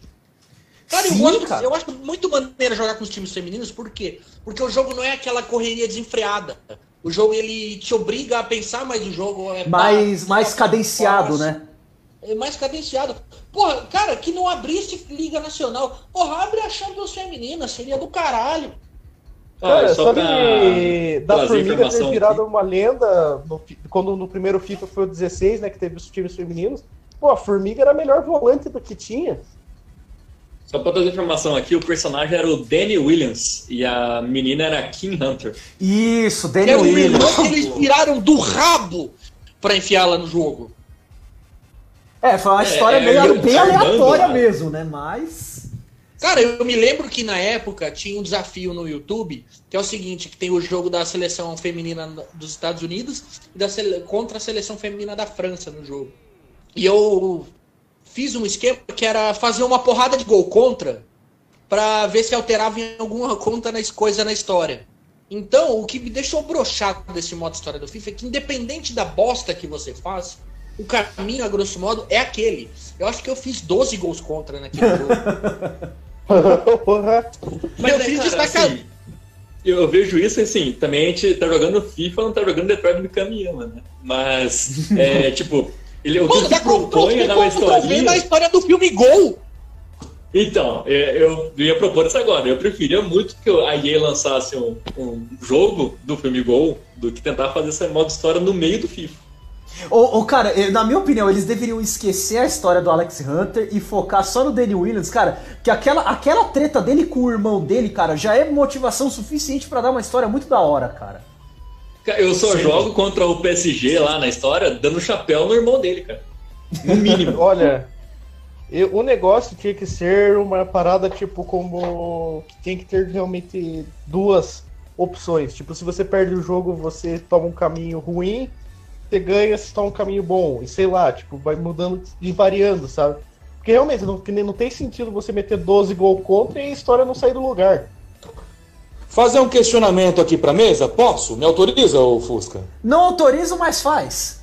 Cara, Sim, eu, gosto, cara. eu acho muito maneiro jogar com os times femininos, por quê? Porque o jogo não é aquela correria desenfreada. O jogo ele te obriga a pensar, mas o jogo é mais, pá, mais pá, cadenciado, né? É mais cadenciado. Porra, cara, que não abrisse Liga Nacional. Porra, abre a Champions Feminina, seria do caralho. Cara, só sabe da Formiga ter virado aqui. uma lenda no quando no primeiro FIFA foi o 16, né, que teve os times femininos. Pô, a Formiga era a melhor volante do que tinha. Só pra trazer informação aqui, o personagem era o Danny Williams e a menina era a Kim Hunter. Isso, Daniel um Williams. eles tiraram do rabo pra enfiá-la no jogo. É, foi uma É, história é, meio, bem aleatória cara. mesmo, né? Mas. Cara, eu me lembro que na época tinha um desafio no YouTube, que é o seguinte, que tem o jogo da seleção feminina dos Estados Unidos e da sele- contra a seleção feminina da França no jogo. E eu fiz um esquema que era fazer uma porrada de gol contra pra ver se alterava em alguma conta na coisa na história. Então, o que me deixou broxado desse modo história do FIFA é que independente da bosta que você faz, o caminho, a grosso modo, é aquele. Eu acho que eu fiz 12 gols contra naquele jogo. Porra. Mas eu fiz cara, assim, eu, vejo isso assim, também a gente tá jogando FIFA, não tá jogando Detroit do caminhão, né? Mas, é, tipo, ele, o que Pô, ele propõe é dar uma na história do filme Gol. Então, é, eu ia propor isso agora. Eu preferia muito que a EA lançasse um, um jogo do filme Gol do que tentar fazer essa modo história no meio do FIFA. Ô, ô, cara, eu- na minha opinião, eles deveriam esquecer a história do Alex Hunter e focar só no Danny Williams, cara. Que aquela, aquela treta dele com o irmão dele, cara, já é motivação suficiente pra dar uma história muito da hora, cara. Eu só jogo contra o PSG lá na história, dando chapéu no irmão dele, cara. No mínimo. Olha, eu- o negócio tinha que ser uma parada tipo como que tem que ter realmente duas opções. Tipo, se você perde o jogo, você toma um caminho ruim, você ganha, você toma um caminho bom. E sei lá, tipo, vai mudando e variando, sabe? Porque realmente não, não tem sentido você meter 12 gol contra e a história não sair do lugar. Fazer um questionamento aqui pra mesa? Posso? Me autoriza, ô Fusca? Não autorizo, mas faz.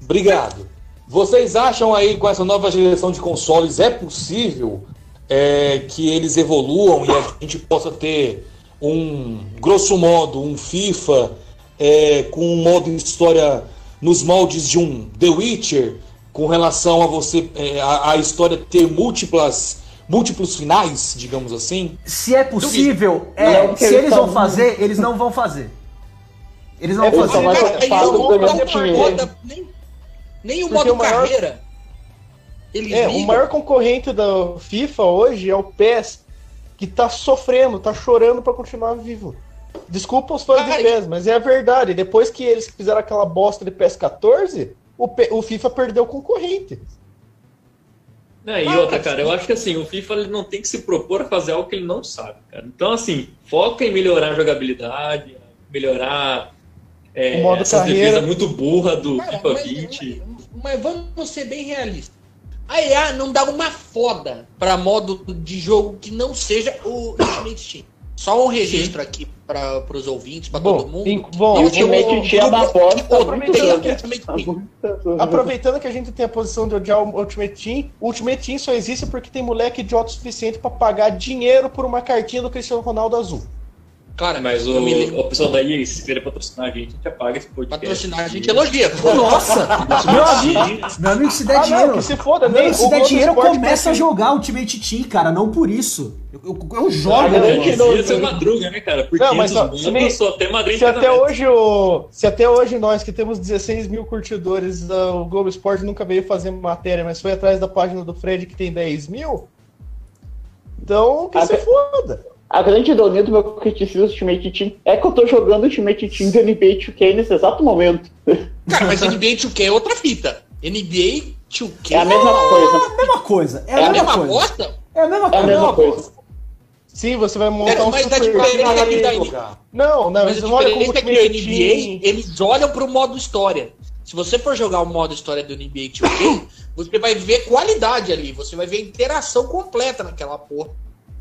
Obrigado. Vocês acham aí com essa nova geração de consoles é possível é, que eles evoluam e a gente possa ter um, grosso modo, um FIFA é, com um modo história nos moldes de um The Witcher, com relação a você é, a, a história ter múltiplas múltiplos finais, digamos assim? Se é possível, é, porque se eles vão fazer, eles não vão fazer. Eles não É, vão fazer. nem, nem o Porque modo o maior- carreira. Eles É, o maior concorrente da FIFA hoje é o PES, que tá sofrendo, tá chorando pra continuar vivo. Desculpa os fãs Cara, de PES, mas é a verdade. Depois que eles fizeram aquela bosta de PES 14, o, P- o FIFA perdeu concorrente. É, e outra, cara, eu acho que assim, o FIFA ele não tem que se propor a fazer algo que ele não sabe, cara. Então, assim, foca em melhorar a jogabilidade, melhorar é, O modo essa carreira. defesa muito burra do Cara, FIFA mas, 20. mas- mas vamos ser bem realistas. A EA não dá uma foda pra modo de jogo que não seja o Ultimate Team. Só um registro aqui para os ouvintes, pra Bom, todo mundo. em- bom, E o eu- Ultimate Team é uma bosta. Odeia muito grande. Ultimate Team. Aproveitando que a gente tem a posição de odiar o Ultimate Team, o Ultimate Team só existe porque tem moleque idiota o suficiente pra pagar dinheiro por uma cartinha do Cristiano Ronaldo azul. Cara, Mas o, o pessoal da EA, se querer patrocinar a gente, a gente apaga esse podcast. patrocinar a gente elogia. Nossa! Meu amigo, meu amigo, se der Ah, não, dinheiro. que se foda, Nem se o der Globo dinheiro, Esporte começa a jogar Ultimate Team, cara. Não por isso. Eu, eu, eu Ah, jogo. Cara, né? eu dou- Ia ser madruga, né, cara? Por Não, 500 mas só- se nem- só até Madrid Se até, hoje o, se até hoje nós que temos 16 mil curtidores, ah, o Globo Esporte nunca veio fazer matéria, mas foi atrás da página do Fred que tem 10 mil. Então, que Ah, se tá. foda. A grande ironia do meu criticismo do Ultimate Team é que eu tô jogando Ultimate Team do NBA 2K nesse exato momento. Cara, mas NBA 2K é outra fita. NBA 2K É a mesma É coisa. a mesma coisa. É é a a mesma mesma coisa. bosta? É a mesma É a coisa. mesma coisa. Sim, você vai montar um mas super... diferente Cara, aqui da NBA. jogar. Não, não, Mas não olha como é que o Ultimate Team... NBA, eles olham pro modo história. Se você for jogar o modo história do NBA 2K, você vai ver qualidade ali, você vai ver interação completa naquela porra.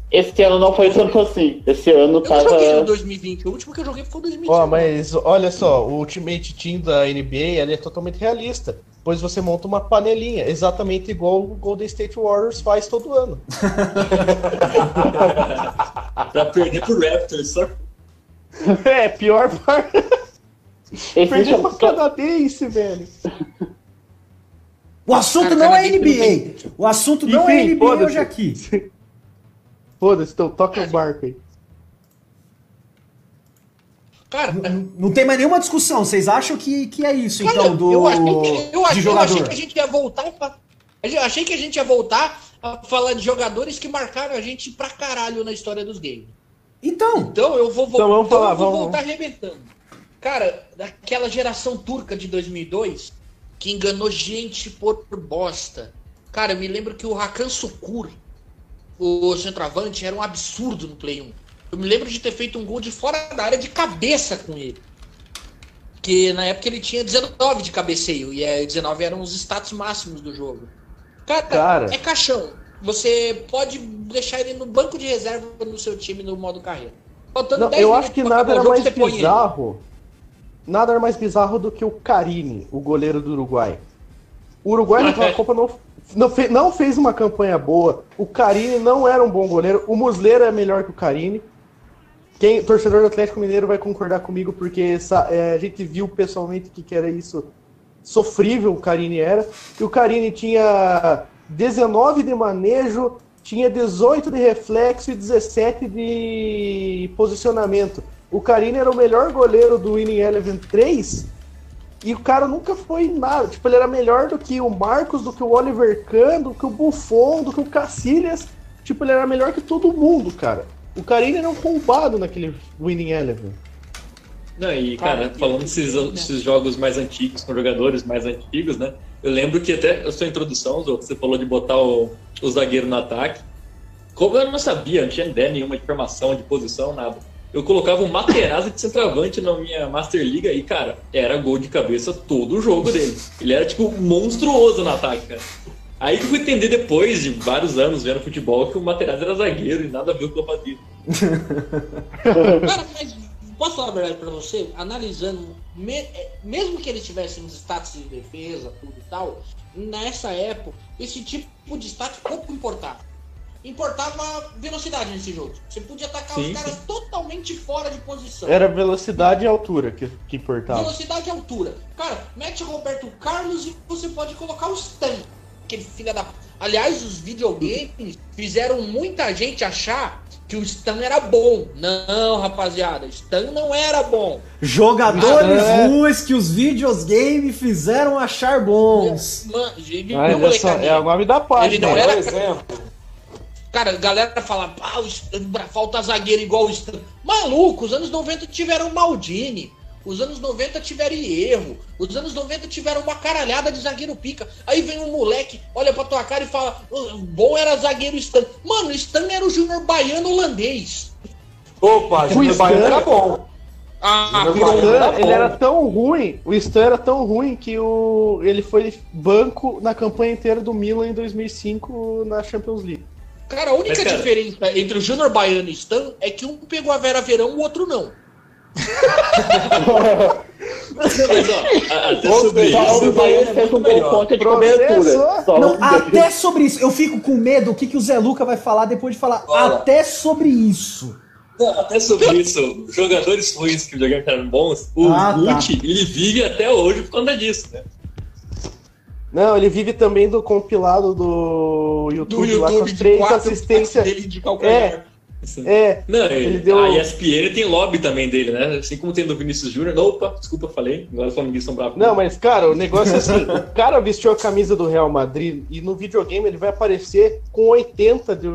Esse ano não foi tanto assim. Esse ano Eu tava. joguei no 2020, o último que eu joguei foi o 2020. Ó, mas olha só, o Ultimate Team da NBA ele é totalmente realista. Pois você monta uma panelinha, exatamente igual o Golden State Warriors faz todo ano. Pra perder pro Raptors, só É, pior parte. Perder pra canadense, velho. O assunto Cara, não é NBA. O assunto não é NBA hoje aqui. Foda-se, então toca o barco aí. Cara, Não, não tem mais nenhuma discussão. Vocês acham que, que é isso, cara, então, do eu, achei que, eu, achei, de eu achei que a gente ia voltar pra, eu achei que a gente ia voltar a falar de jogadores que marcaram a gente pra caralho na história dos games. Então, Então eu vou, vo- Então vamos então falar, eu vou vamos- voltar arrebentando. Cara, daquela geração turca de 2002 que enganou gente por bosta. Cara, eu me lembro que o Hakan Sukur, o centroavante, era um absurdo no Play 1. Eu me lembro de ter feito um gol de fora da área de cabeça com ele. Que na época ele tinha 19 de cabeceio e é, 19 eram os status máximos do jogo. Cara, Cara. é caixão. Você pode deixar ele no banco de reserva no seu time no modo carreira. Faltando Não, 10 eu acho que nada era mais bizarro. Nada era mais bizarro do que o Carini, o goleiro do Uruguai. O Uruguai naquela Copa não, não, fe- não fez uma campanha boa. O Carini não era um bom goleiro. O Muslera é melhor que o Carini. Quem, torcedor do Atlético Mineiro vai concordar comigo, porque essa- é, a gente viu pessoalmente que, que era isso. Sofrível o Carini era. E o Carini tinha 19 de manejo, tinha 18 de reflexo e 17 de posicionamento. O Carini era o melhor goleiro do Winning Eleven 3 e o cara nunca foi nada. Tipo, ele era melhor do que o Marcos, do que o Oliver Kahn, do que o Buffon, do que o Cacilhas. Tipo, ele era melhor que todo mundo, cara. O Carini era um roubado naquele Winning Eleven. Não, e cara, falando desses, desses jogos mais antigos, com jogadores mais antigos, né? Eu lembro que até a sua introdução, você falou de botar o, o zagueiro no ataque. Como eu não sabia, não tinha ideia nenhuma de formação, de posição, nada. Eu colocava um Materazzi de centroavante na minha Master League aí, cara, era gol de cabeça todo o jogo dele. Ele era, tipo, monstruoso no ataque, cara. Aí que eu fui entender depois de vários anos vendo futebol que o Materazzi era zagueiro e nada a ver com o. Cara, mas posso falar a verdade pra você? Analisando, é, mesmo que eles tivessem os status de defesa, tudo e tal, nessa época, esse tipo de status pouco importava. Importava velocidade nesse jogo. Você podia atacar Sim, os caras sim. totalmente fora de posição. Era velocidade e altura que, que importava. Velocidade e altura. Cara, mete Roberto Carlos e você pode colocar o Stan. Aquele filho da. Aliás, os videogames fizeram muita gente achar que o Stan era bom. Não, rapaziada, Stan não era bom. jogadores Ah, é. ruins que os videogames fizeram achar bons. Mano, Ah, olha só, é o nome da Ele página. não né? era- Por exemplo, Cara, a galera fala, ah, o falta zagueiro igual o Stan. Maluco, os anos 90 tiveram Maldini. Os anos 90 tiveram erro. Os anos 90 tiveram uma caralhada de zagueiro pica. Aí vem um moleque, olha pra tua cara e fala: "O bom era zagueiro Stan. Mano, o Stan era o Júnior Baiano holandês. Opa, Júnior Baiano era bom. Ah, O Stan, era bom. ele era tão ruim, o Stan era tão ruim que o, ele foi banco na campanha inteira do Milan em 2005 na Champions League. Cara, a única Mas, cara- diferença entre o Júnior Baiano e o Stan é que um pegou a Vera Verão, o outro não. Mas, ó, até Ou sobre isso. o Baiano fez um gol contra de cobertura. Não, até sobre isso. Eu fico com medo o que, que o Zé Luca vai falar depois de falar Fala. até sobre isso. Não, Até sobre isso, jogadores ruins que eram bons, o Ah, tá. Gucci, ele vive até hoje por conta disso, né? Não, ele vive também do compilado do YouTube, Do lá com YouTube as de três assistências. dele de calcanhar. Assim. É, Não, Ele ele deu- a ESPN tem lobby também dele, né? Assim como tem do Vinícius Júnior. Opa, desculpa, falei. Agora os flamenguistas estão bravos. Não, mas, cara, o negócio é assim: o cara vestiu a camisa do Real Madrid e no videogame ele vai aparecer com 80 de,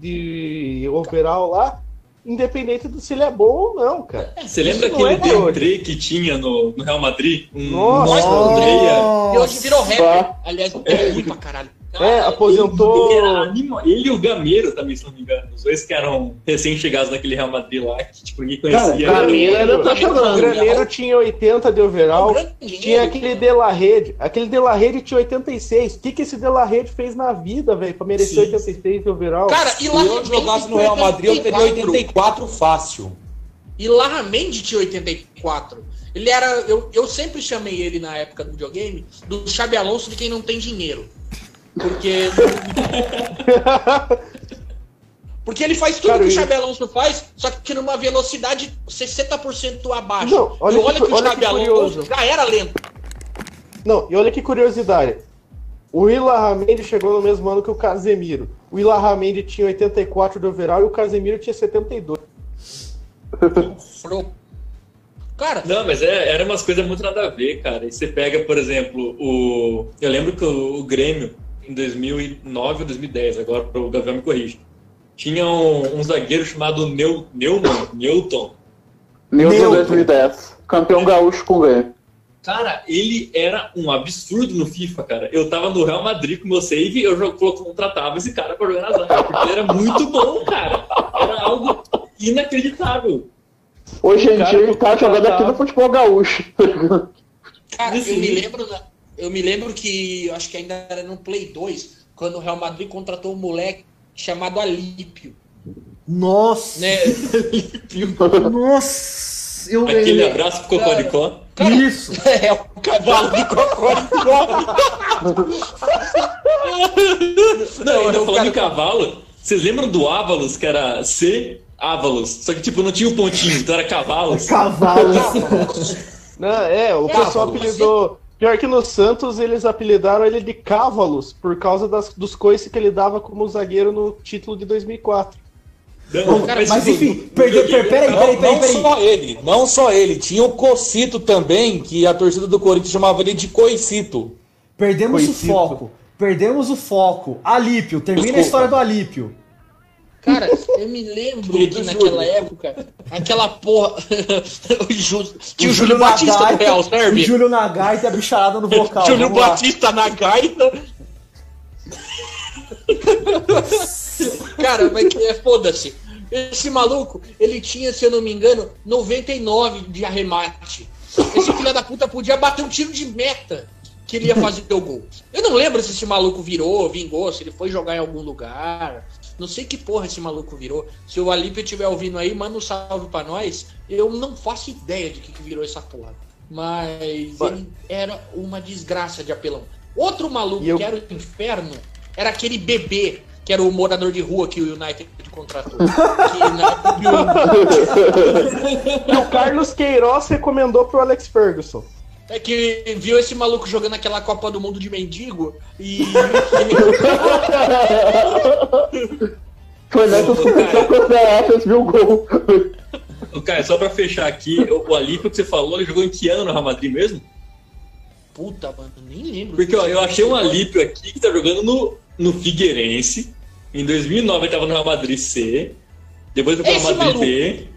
de overall lá, independente de se ele é bom ou não, cara. Você lembra aquele é de hoje. Dentre que tinha no, no Real Madrid? Nossa. monstro meia. E hoje virou rapper. Aliás, é ruim pra caralho. É, aposentou. Ele, ele e o Gameiro também, se não me engano. Os dois que eram recém-chegados naquele Real Madrid lá, que tipo, ninguém Cara, conhecia. Gameiro era O apaixonante. Graneiro tinha 80 de overall. Tinha aquele De La Rede. Aquele De La Rede tinha 86. O que, que esse De La Rede fez na vida, velho, pra merecer Sim. 86 de overall? Cara, e Se lá eu jogasse no Real Madrid, eu teria 84 fácil. E Larra Mendy tinha 84. Ele era. Eu, eu sempre chamei ele na época do videogame do Xabi Alonso de quem não tem dinheiro. Porque. Porque ele faz tudo Cara, que o Xabi Alonso faz, só que numa velocidade 60% abaixo. Não, olha e olha que- que, o olha Xabi que Alonso curioso. já era lento. Não, e olha que curiosidade. O Ilharramendi chegou no mesmo ano que o Casemiro. O Ilharramendi tinha 84 de overall e o Casemiro tinha 72. Pro- Cara, Não, mas é, era umas coisas muito nada a ver, cara. E você pega, por exemplo, o. Eu lembro que o, o Grêmio, em 2009 ou 2010, agora o Gabriel me corrige, tinha um, um zagueiro chamado Neu, Neumann, Newton. Newton. 2010. Campeão gaúcho com Grêmio. Cara, ele era um absurdo no FIFA, cara. Eu tava no Real Madrid com meu save, eu contratava esse cara pra jogar na zaga, porque ele era muito bom, cara. Era algo inacreditável. Hoje em dia ele que tá jogando aqui no futebol gaúcho. Cara, eu me lembro, da- eu me lembro que eu acho que ainda era no Play 2, quando o Real Madrid contratou um moleque chamado Alípio, Nossa! né? Nossa! Eu, Aquele abraço pro Cocoricó. Cara, Isso! É o cavalo de Cocoricó. Não, ainda falando em cara- cavalo, vocês lembram do Ávalos, que era C Ávalos? Só que tipo, não tinha o pontinho, então era cavalos. Cavalo! Não, é, o Cávalos. pessoal apelidou. Pior que no Santos eles apelidaram ele de Cávalos por causa das, dos coices que ele dava como zagueiro no título de 2004. Não, Cara, Mas enfim, perdeu, per, peraí, Não, peraí, peraí, não peraí. só ele, não só ele. Tinha o Cocito também, que a torcida do Corinthians chamava ele de Coicito. Perdemos o Coicito. foco. Perdemos o foco. Alípio, termina a Desculpa. história do Alípio. Cara, eu me lembro que naquela época, aquela porra. o. Tinha o Júlio Batista do Real, o? Júlio na gaita e a bicharada no vocal. Júlio vamos lá. Batista na gaita. Cara, mas que é foda-se. Esse maluco, ele tinha, se eu não me engano, 99 de arremate. Esse filho da puta podia bater um tiro de meta que ele ia fazer o gol. Eu não lembro se esse maluco virou, vingou, se ele foi jogar em algum lugar. Não sei que porra esse maluco virou. Se o Alípio estiver ouvindo aí, manda um salve pra nós. Eu não faço ideia de que, que virou essa porra. Mas ele era uma desgraça de apelão. Outro maluco eu- que era o inferno era aquele bebê, que era o morador de rua que o United contratou. que E o Carlos Queiroz recomendou pro Alex Ferguson. É que viu esse maluco jogando aquela Copa do Mundo de mendigo e. Foi nessa suspensão contra a Athens, viu o gol. Cara, só pra fechar aqui, o Alípio que você falou, ele jogou em que ano no Real Madrid mesmo? Puta, mano, nem lembro. Porque ó, eu achei um Alípio aqui que tá jogando no, no Figueirense. Em 2009 ele tava no Real Madrid C. Depois foi pro Real Madrid maluco. B.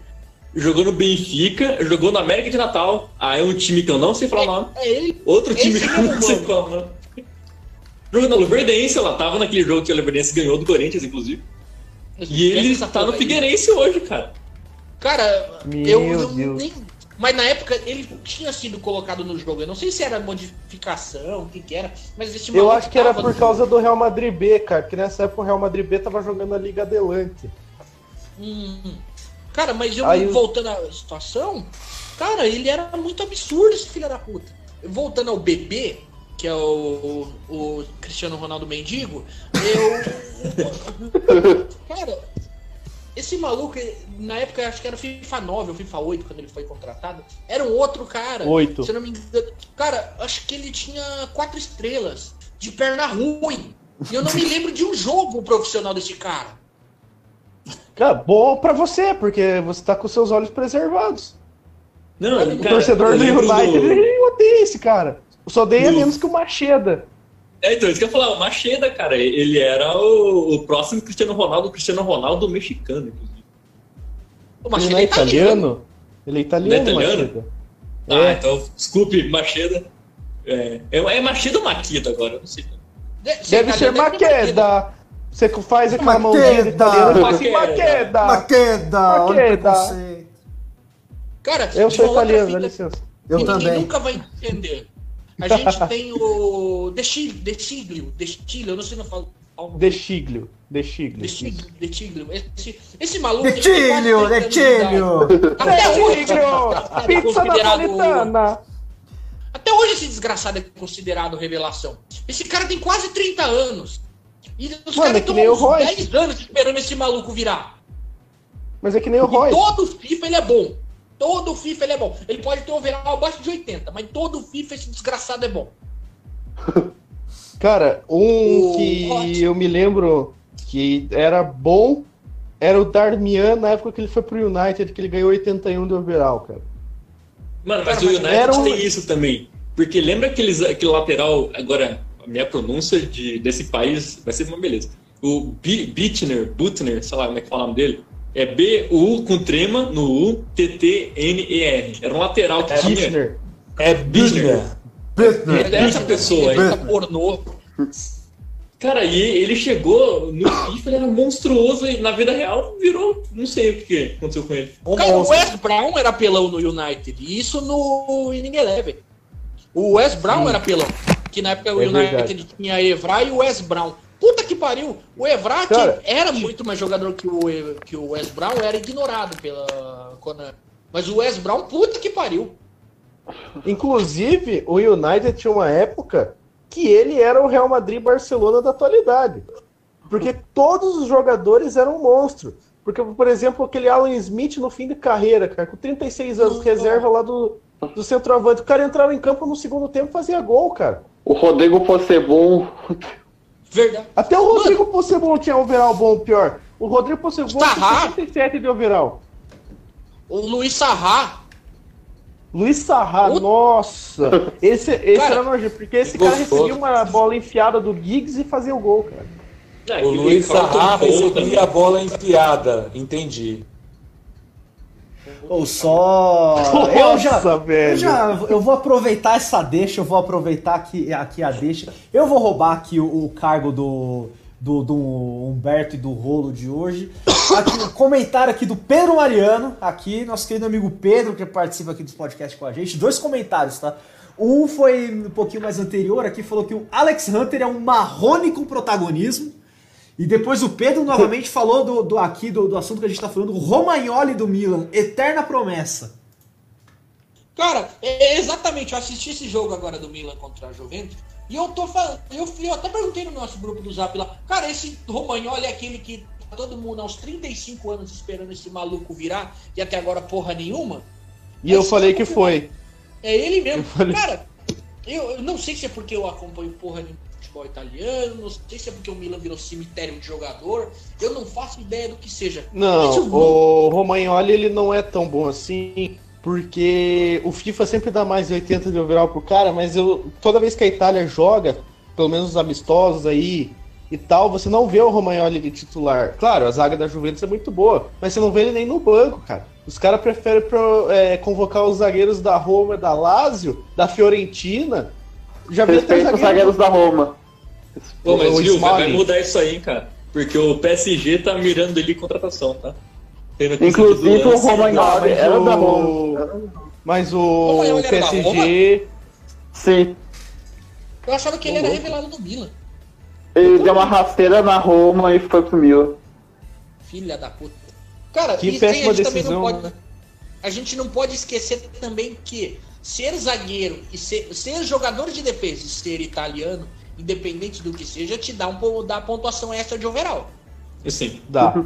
Jogou no Benfica. Jogou no América de Natal. Aí é um time que eu não sei falar o nome. É ele. Outro time Esse que eu não sei mano. falar o nome. Jogou na Luverdense, ela tava naquele jogo que a Luverdense ganhou do Corinthians, inclusive. E ele tá no aí. Figueirense hoje, cara. Cara, Meu eu, eu Deus. nem. Mas na época ele tinha sido colocado no jogo. Eu não sei se era modificação, o que, que era, mas esse Eu acho que era por causa do Real Madrid B, cara, porque nessa época o Real Madrid B tava jogando a Liga Adelante. Hum. Cara, mas eu Aí o- voltando à situação, cara, ele era muito absurdo esse filho da puta. Voltando ao BP, que é o, o Cristiano Ronaldo Mendigo, eu. cara, esse maluco, na época acho que era FIFA 9 ou FIFA 8 quando ele foi contratado, era um outro cara. Oito. Se eu não me engano. Cara, acho que ele tinha quatro estrelas, de perna ruim. E eu não me lembro de um jogo profissional desse cara. Cara, bom pra você, porque você tá com seus olhos preservados. Não, O O cara, torcedor do United, ele odeia esse cara. Só odeia Do- menos que o Macheda. É, então, isso que eu ia falar, o Macheda, cara, ele era o, o próximo Cristiano Ronaldo, o Cristiano Ronaldo mexicano, inclusive. O Ele Machida não é é italiano. italiano? Ele é italiano, Não é italiano? Macheda. Ah, É. então, desculpe, Macheda. É, é, é Macheda ou Maquida agora? Eu não sei. De- Deve ser deve Maqueda. Você que faz aquela Maqueda. mãozinha de italiano, fala assim, Maqueda. Maqueda. Maqueda. Cara, Eu sou italiano, fita dá licença. Eu ninguém também. nunca vai entender. A gente tem o De Chig- De Chiglio, De Chiglio, eu não sei não falo. De Chiglio. De Chiglio. De isso. Chiglio, De Chiglio. Esse, esse maluco. De ele tem quase Tilho, 30 de anos de idade. Tilho. Até hoje, é Pizza napolitana. Até hoje esse desgraçado é considerado revelação. Esse cara tem quase 30 anos. E os Mano, é caras que nem o estão uns Royce. 10 anos esperando esse maluco virar. Mas é que nem o E Roy. todo FIFA ele é bom. Todo FIFA ele é bom. Ele pode ter um overall abaixo de 80, mas todo FIFA esse desgraçado é bom. Cara, um O que Hot. eu me lembro que era bom era o Darmian na época que ele foi pro United, que ele ganhou 81 de overall, cara. Mano, mas Cara, o mas United era um- tem isso também. Porque lembra aqueles, aquele lateral, agora, minha pronúncia de, desse país vai ser uma beleza. O Bi- Bittner, Butner, sei lá como é que fala o nome dele. É B-U com trema no U, T-T-N-E-R. Era um lateral que tinha. Kirchner. É Bisner. É dessa pessoa. Essa pornô. Cara, e ele chegou no FIFA, ele era monstruoso e na vida real virou. Não sei o que aconteceu com ele. Um Cara, o. Wes Brown era pelão no United. E isso no Inning Eleven. O Wes Brown era pelão. Que na época o É United verdade. tinha Evra e o Wes Brown. Puta que pariu! O Evra que Cara, era muito mais jogador que o, que o Wes Brown, era ignorado pela Konami. Mas o Wes Brown, puta que pariu! Inclusive, o United tinha uma época que ele era o Real Madrid Barcelona da atualidade. Porque todos os jogadores eram um monstro. Porque, por exemplo, aquele Alan Smith no fim de carreira, cara, com 36 anos, reserva lá do, do centroavante. O cara entrava em campo no segundo tempo e fazia gol, cara. O Rodrigo Possebon. Verdade. Até o Rodrigo Possebon tinha overall bom, pior. O Rodrigo Possebon tinha Starra. 67 de overall. O Luiz Sarra. Luiz Sarra, Puta. nossa! Esse, esse Cara, era nojento, porque esse cara recebia uma bola enfiada do Giggs e fazia o gol, cara. É, O Luiz Sarra recebia a bola enfiada. Entendi. Ou só. eu já. Nossa, velho. Eu já eu vou aproveitar essa deixa, eu vou aproveitar aqui, aqui a deixa. Eu vou roubar aqui o, o cargo do, do, do Humberto e do Rolo de hoje. Aqui, um comentário aqui do Pedro Mariano, aqui, nosso querido amigo Pedro, que participa aqui dos podcasts com a gente. Dois comentários, tá? Um foi um pouquinho mais anterior aqui, falou que o Alex Hunter é um marrone com protagonismo. E depois o Pedro novamente falou do, do aqui do, do assunto que a gente tá falando, o Romagnoli do Milan, eterna promessa. Cara, é exatamente, eu assisti esse jogo agora do Milan contra a Juventus e eu tô falando, eu, eu até perguntei no nosso grupo do Zap lá, cara, esse Romagnoli é aquele que tá todo mundo aos 35 anos esperando esse maluco virar e até agora porra nenhuma? E eu falei que foi. É ele mesmo. Eu falei- Cara, eu, eu não sei se é porque eu acompanho porra nenhuma futebol italiano, não sei se é porque o Milan virou cemitério de jogador, eu não faço ideia do que seja. Não, o- o Romagnoli ele não é tão bom assim, porque o FIFA sempre dá mais de 80 de overall pro cara, mas eu toda vez que a Itália joga, pelo menos os amistosos aí, e tal, você não vê o Romagnoli de titular. Claro, a zaga da Juventus é muito boa, mas você não vê ele nem no banco, cara. Os caras preferem pro, é, convocar os zagueiros da Roma, da Lazio, da Fiorentina. Já vi até os zagueiros da Roma. Pô, mas O viu, vai mudar isso aí, hein, cara. Porque o PSG tá mirando ele em contratação, tá? Inclusive o. Romagnoli mas era o- da Roma. Mas o PSG. Sim. Eu achava que ele era revelado do Milan. Ele deu uma rasteira na Roma e foi pro Milan. Filha da puta. Cara, Que e péssima a gente também decisão, não pode. né? A gente não pode esquecer também que ser zagueiro e ser, ser jogador de defesa e ser italiano, independente do que seja, te dá, um, dá pontuação extra de overall. Sim. Dá.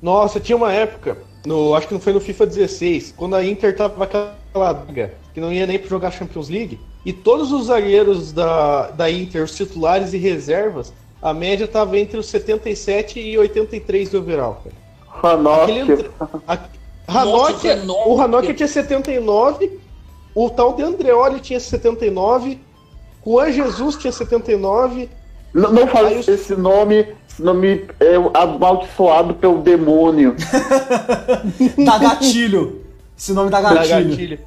Nossa, tinha uma época, no, acho que não foi no FIFA 16, quando a Inter tava aquela draga, que não ia nem pra jogar Champions League, e todos os zagueiros da, da Inter, os titulares e reservas, a média tava entre os 77 e 83 de overall. Cara. Aquele Ranocchio. entra- a- Ranocchia- Ranocchia. o Ranocchia tinha 79, o tal de Andreoli tinha 79, Juan Jesus tinha 79, Não, não fale os- esse nome, esse nome é amaldiçoado pelo demônio. Dá gatilho. Esse nome dá da gatilho. Gatilho.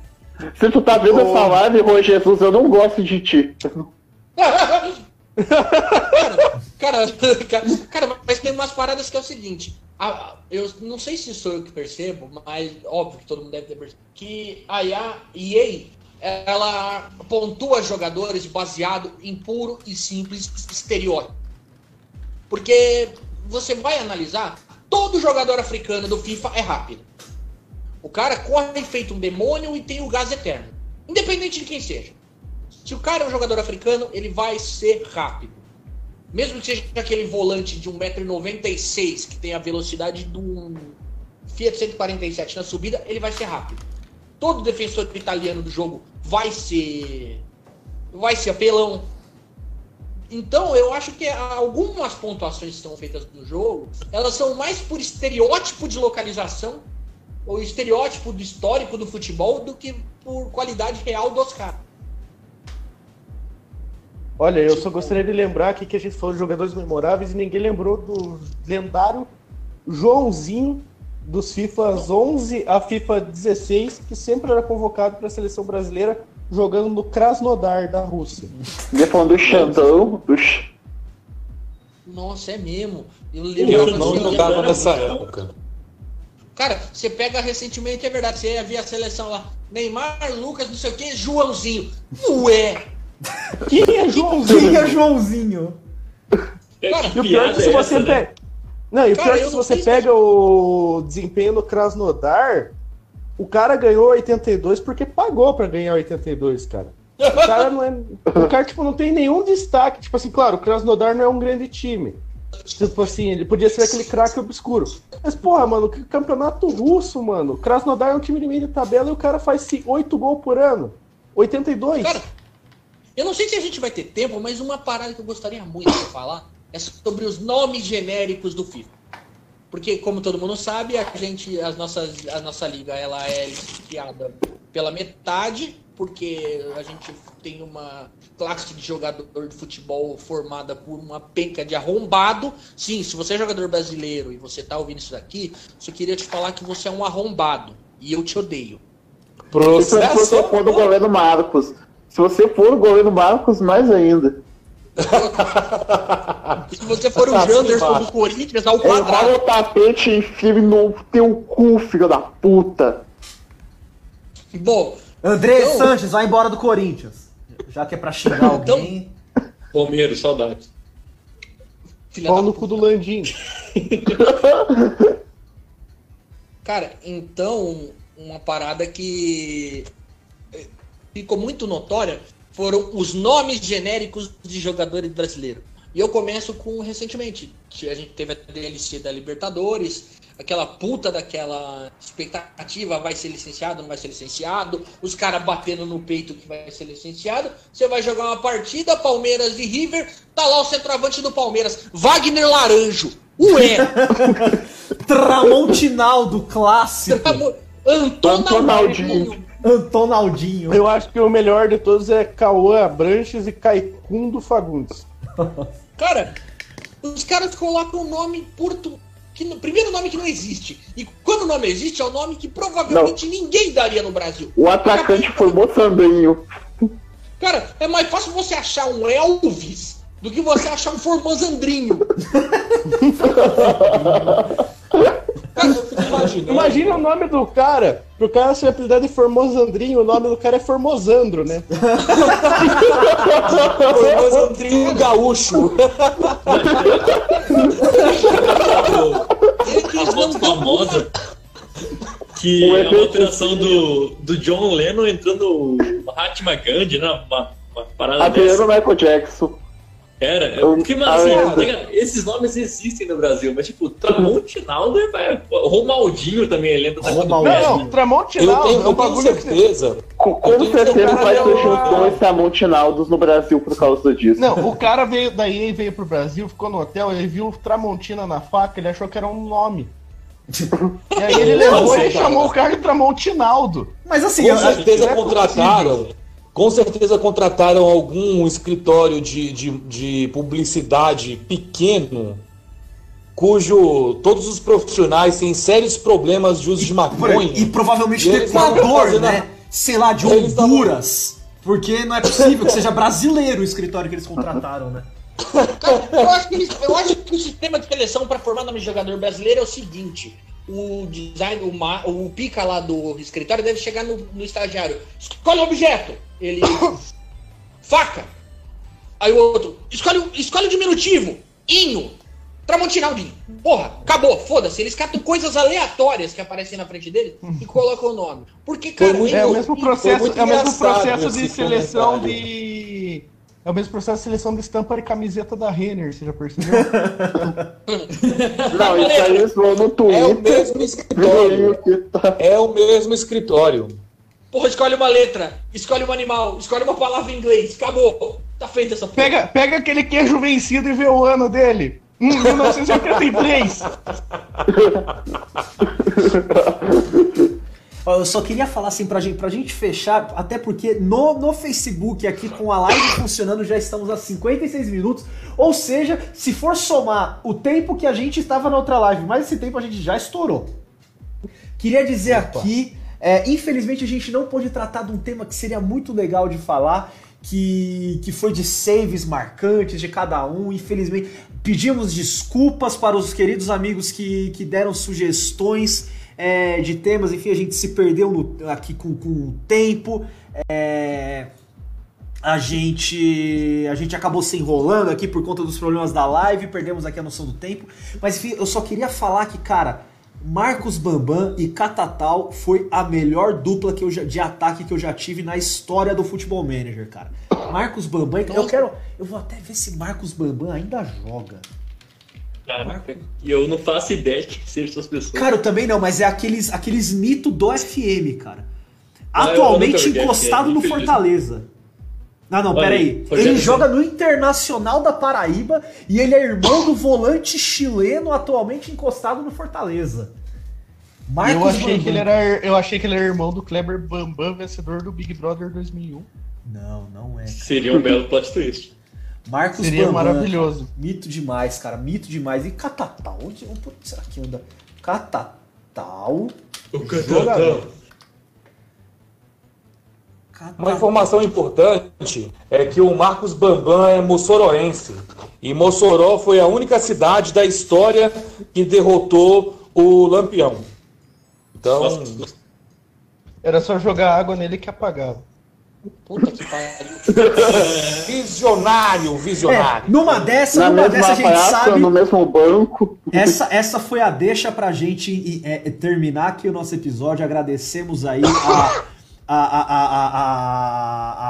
Se tu tá vendo Ô. essa live, Rô Jesus, eu não gosto de ti. Cara, cara, cara, mas tem umas paradas que é o seguinte. a- a- eu não sei se sou eu que percebo, mas óbvio que todo mundo deve ter percebido. Que a EA, ela pontua jogadores baseado em puro e simples estereótipo. Porque você vai analisar, todo jogador africano do FIFA é rápido. O cara corre feito um demônio e tem o gás eterno. Independente de quem seja. Se o cara é um jogador africano, ele vai ser rápido. Mesmo que seja aquele volante de 1,96m que tem a velocidade de um Fiat 147 na subida, ele vai ser rápido. Todo defensor italiano do jogo vai ser vai ser apelão. Então, eu acho que algumas pontuações que são feitas no jogo, elas são mais por estereótipo de localização ou estereótipo do histórico do futebol do que por qualidade real dos caras. Olha, eu só gostaria de lembrar aqui que a gente falou de jogadores memoráveis e ninguém lembrou do lendário Joãozinho dos FIFAs 11 a FIFA 16, que sempre era convocado para a seleção brasileira jogando no Krasnodar da Rússia. Ele falando do Xandão, do Nossa, é mesmo. Eu Eu lembro não assim, jogava eu- nessa época. Cara, você pega recentemente, é verdade, você ia ver a seleção lá. Neymar, Lucas, não sei o que, Joãozinho. Ué! Quem é Joãozinho? Quem é Joãozinho? Cara, E o pior é que se você essa, né? Não, e o pior é que se você se- pega o desempenho no Krasnodar, o cara ganhou 82 porque pagou pra ganhar 82, cara. O cara não é. O cara, tipo, não tem nenhum destaque. Tipo assim, claro, o Krasnodar não é um grande time. Tipo assim, ele podia ser aquele craque obscuro. Mas, porra, mano, que campeonato russo, mano. Krasnodar é um time de meio de tabela e o cara faz 8 gols por ano. 82. Cara, eu não sei se a gente vai ter tempo, mas uma parada que eu gostaria muito de falar é sobre os nomes genéricos do FIFA. Porque, como todo mundo sabe, a gente, as nossas, a nossa liga ela é licenciada pela metade, porque a gente tem uma classe de jogador de futebol formada por uma penca de arrombado. Sim, se você é jogador brasileiro e você tá ouvindo isso daqui, só queria te falar que você é um arrombado. E eu te odeio. Se você for do goleiro Marcos. Se você for o goleiro Marcos, mais ainda. Se você for o Janderson do Corinthians, ao quadrado. o tapete e enfia no teu cu, filho da puta. Bom, André Então- Sanches, vai embora do Corinthians. Já que é pra xingar Então- alguém. Palmeiras, saudade. filha Pau da no cu do Landim. Cara, então, uma parada que ficou muito notória foram os nomes genéricos de jogadores brasileiros. E eu começo com recentemente, que a gente teve a DLC da Libertadores, aquela puta daquela expectativa, vai ser licenciado, não vai ser licenciado, os caras batendo no peito que vai ser licenciado, você vai jogar uma partida, Palmeiras e River, tá lá o centroavante do Palmeiras, Wagner Laranjo. Ué! Tramontinaldo clássico. Antonaldinho. Antonaldinho. Eu acho que o melhor de todos é Cauã Abranches e Caicundo Fagundes. Cara, Os caras colocam um nome porto. Que, no- primeiro nome que não existe. E quando o nome existe, é o nome que provavelmente ninguém daria no Brasil. O atacante foi Moçandrinho. Cara, é mais fácil você achar um Elvis do que você achar um Formosandrinho. Cara, eu fico imaginando. Imagina o nome do cara. Pro cara ser apelidado de Formosandrinho, o nome do cara é Formosandro, né? Formosandrinho Gaúcho. Ele quis A foto famosa que O é uma alteração do, do John Lennon entrando no Mahatma Gandhi, né? Uma, uma parada Michael Jackson. Era. Eu- Porque, mano, assim, Ah, esses nomes existem no Brasil, mas tipo, Tramontinaldo é. é- Romaldinho também, ele entra na Romaldinho. Não, não, Eu tenho, é eu um tenho bagulho que certeza. Com, com certeza vai que eu- uns dois Tramontinaldos no Brasil por causa disso. Não, o cara veio daí veio pro Brasil, ficou no hotel, ele viu Tramontina na faca, ele achou que era um nome. E aí ele levou Nossa, e cara. chamou o cara de Tramontinaldo. Mas assim, Com certeza é contrataram. Com certeza contrataram algum escritório de, de, de publicidade pequeno, cujo todos os profissionais têm sérios problemas de uso de maconha. e provavelmente E do Equador, fazendo a- né? Sei lá, de Eles Honduras. Porque não é possível que seja brasileiro o escritório que eles contrataram, né? Cara, eu acho que, eles- eu acho que o sistema de seleção para formar nome de jogador brasileiro é o seguinte: o design, o, ma- o pica lá do escritório deve chegar no, no estagiário. Escolhe o objeto. Ele. Faca. Aí o outro. Escolhe, o- escolhe o diminutivo. Inho. Tramontinaldinho. Porra, acabou, foda-se. Eles catam coisas aleatórias que aparecem na frente dele e colocam o nome. Porque, cara, muito- É o mesmo processo, é o mesmo processo de seleção comentário. de. É o mesmo processo de seleção de estampa de camiseta da Renner, você já percebeu? Não, isso aí vão no É o Twitter. mesmo escritório. É o mesmo escritório. Porra, escolhe uma letra, escolhe um animal, escolhe uma palavra em inglês. Acabou. Tá feita essa porra. Pega, pega aquele queijo vencido e vê o ano dele. Hum, 1983. Ó, Eu só queria falar assim pra gente, pra gente fechar, até porque no, no Facebook, aqui com a live funcionando, já estamos a 56 minutos. Ou seja, se for somar o tempo que a gente estava na outra live, mais esse tempo a gente já estourou. Queria dizer aqui, é, infelizmente a gente não pôde tratar de um tema que seria muito legal de falar, que, que foi de saves marcantes de cada um. Infelizmente, pedimos desculpas para os queridos amigos que, que deram sugestões é, de temas. Enfim, a gente se perdeu no- aqui com, com o tempo. É, a gente a gente acabou se enrolando aqui por conta dos problemas da live, perdemos aqui a noção do tempo. Mas enfim, eu só queria falar que, cara, Marcos Bambam e Catatal foi a melhor dupla que eu já- de ataque que eu já tive na história do Futebol Manager, cara. Marcos Bambam, eu quero, eu vou até ver se Marcos Bambam ainda joga. Caraca, E eu não faço ideia de que sejam essas pessoas. Cara, eu também não, mas é aqueles aqueles mito do FM, cara. Ah, eu Atualmente joguei encostado FM, no. Fortaleza. Não, não, peraí. Ele joga no Internacional da Paraíba e ele é irmão do volante chileno atualmente encostado no Fortaleza. Marcos Eu achei, Bambam. que ele era, eu achei que ele era irmão do Kleber Bambam, vencedor do Big Brother 2001. Não, não é. Seria um belo plot twist. Marcos Seria Bambam. maravilhoso. Mito demais, cara. Mito demais. E Catatal? Onde, onde será que anda? Catatal. Jogador. Uma informação importante é que o Marcos Bambam é moçoroense. E Mossoró foi a única cidade da história que derrotou o Lampião. Então, Era só jogar água nele que apagava. Puta que pariu. visionário, É, visionário. numa dessa, Na numa dessa a gente praça, sabe. no mesmo banco. Essa, essa foi a deixa pra gente é, terminar aqui o nosso episódio. Agradecemos aí a. A, a,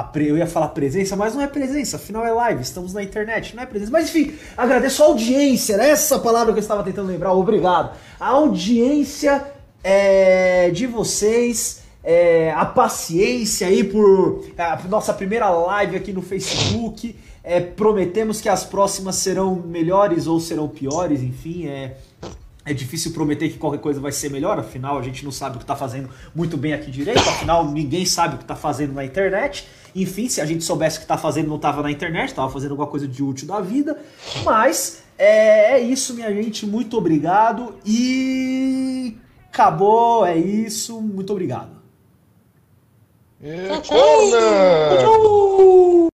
a, a, eu ia falar presença, mas não é presença, afinal é live, estamos na internet, não é presença. Mas enfim, agradeço a audiência, era essa palavra que eu estava tentando lembrar, obrigado. A audiência é, de vocês, é, a paciência aí por a nossa primeira live aqui no Facebook. É, prometemos que as próximas serão melhores ou serão piores, enfim, é, é difícil prometer que qualquer coisa vai ser melhor, afinal a gente não sabe o que está fazendo muito bem aqui direito, afinal ninguém sabe o que está fazendo na internet. Enfim, se a gente soubesse o que está fazendo não estava na internet, estava fazendo alguma coisa de útil da vida. Mas É, é isso, minha gente. Muito obrigado. E. Acabou, é isso. Muito obrigado. É, corna!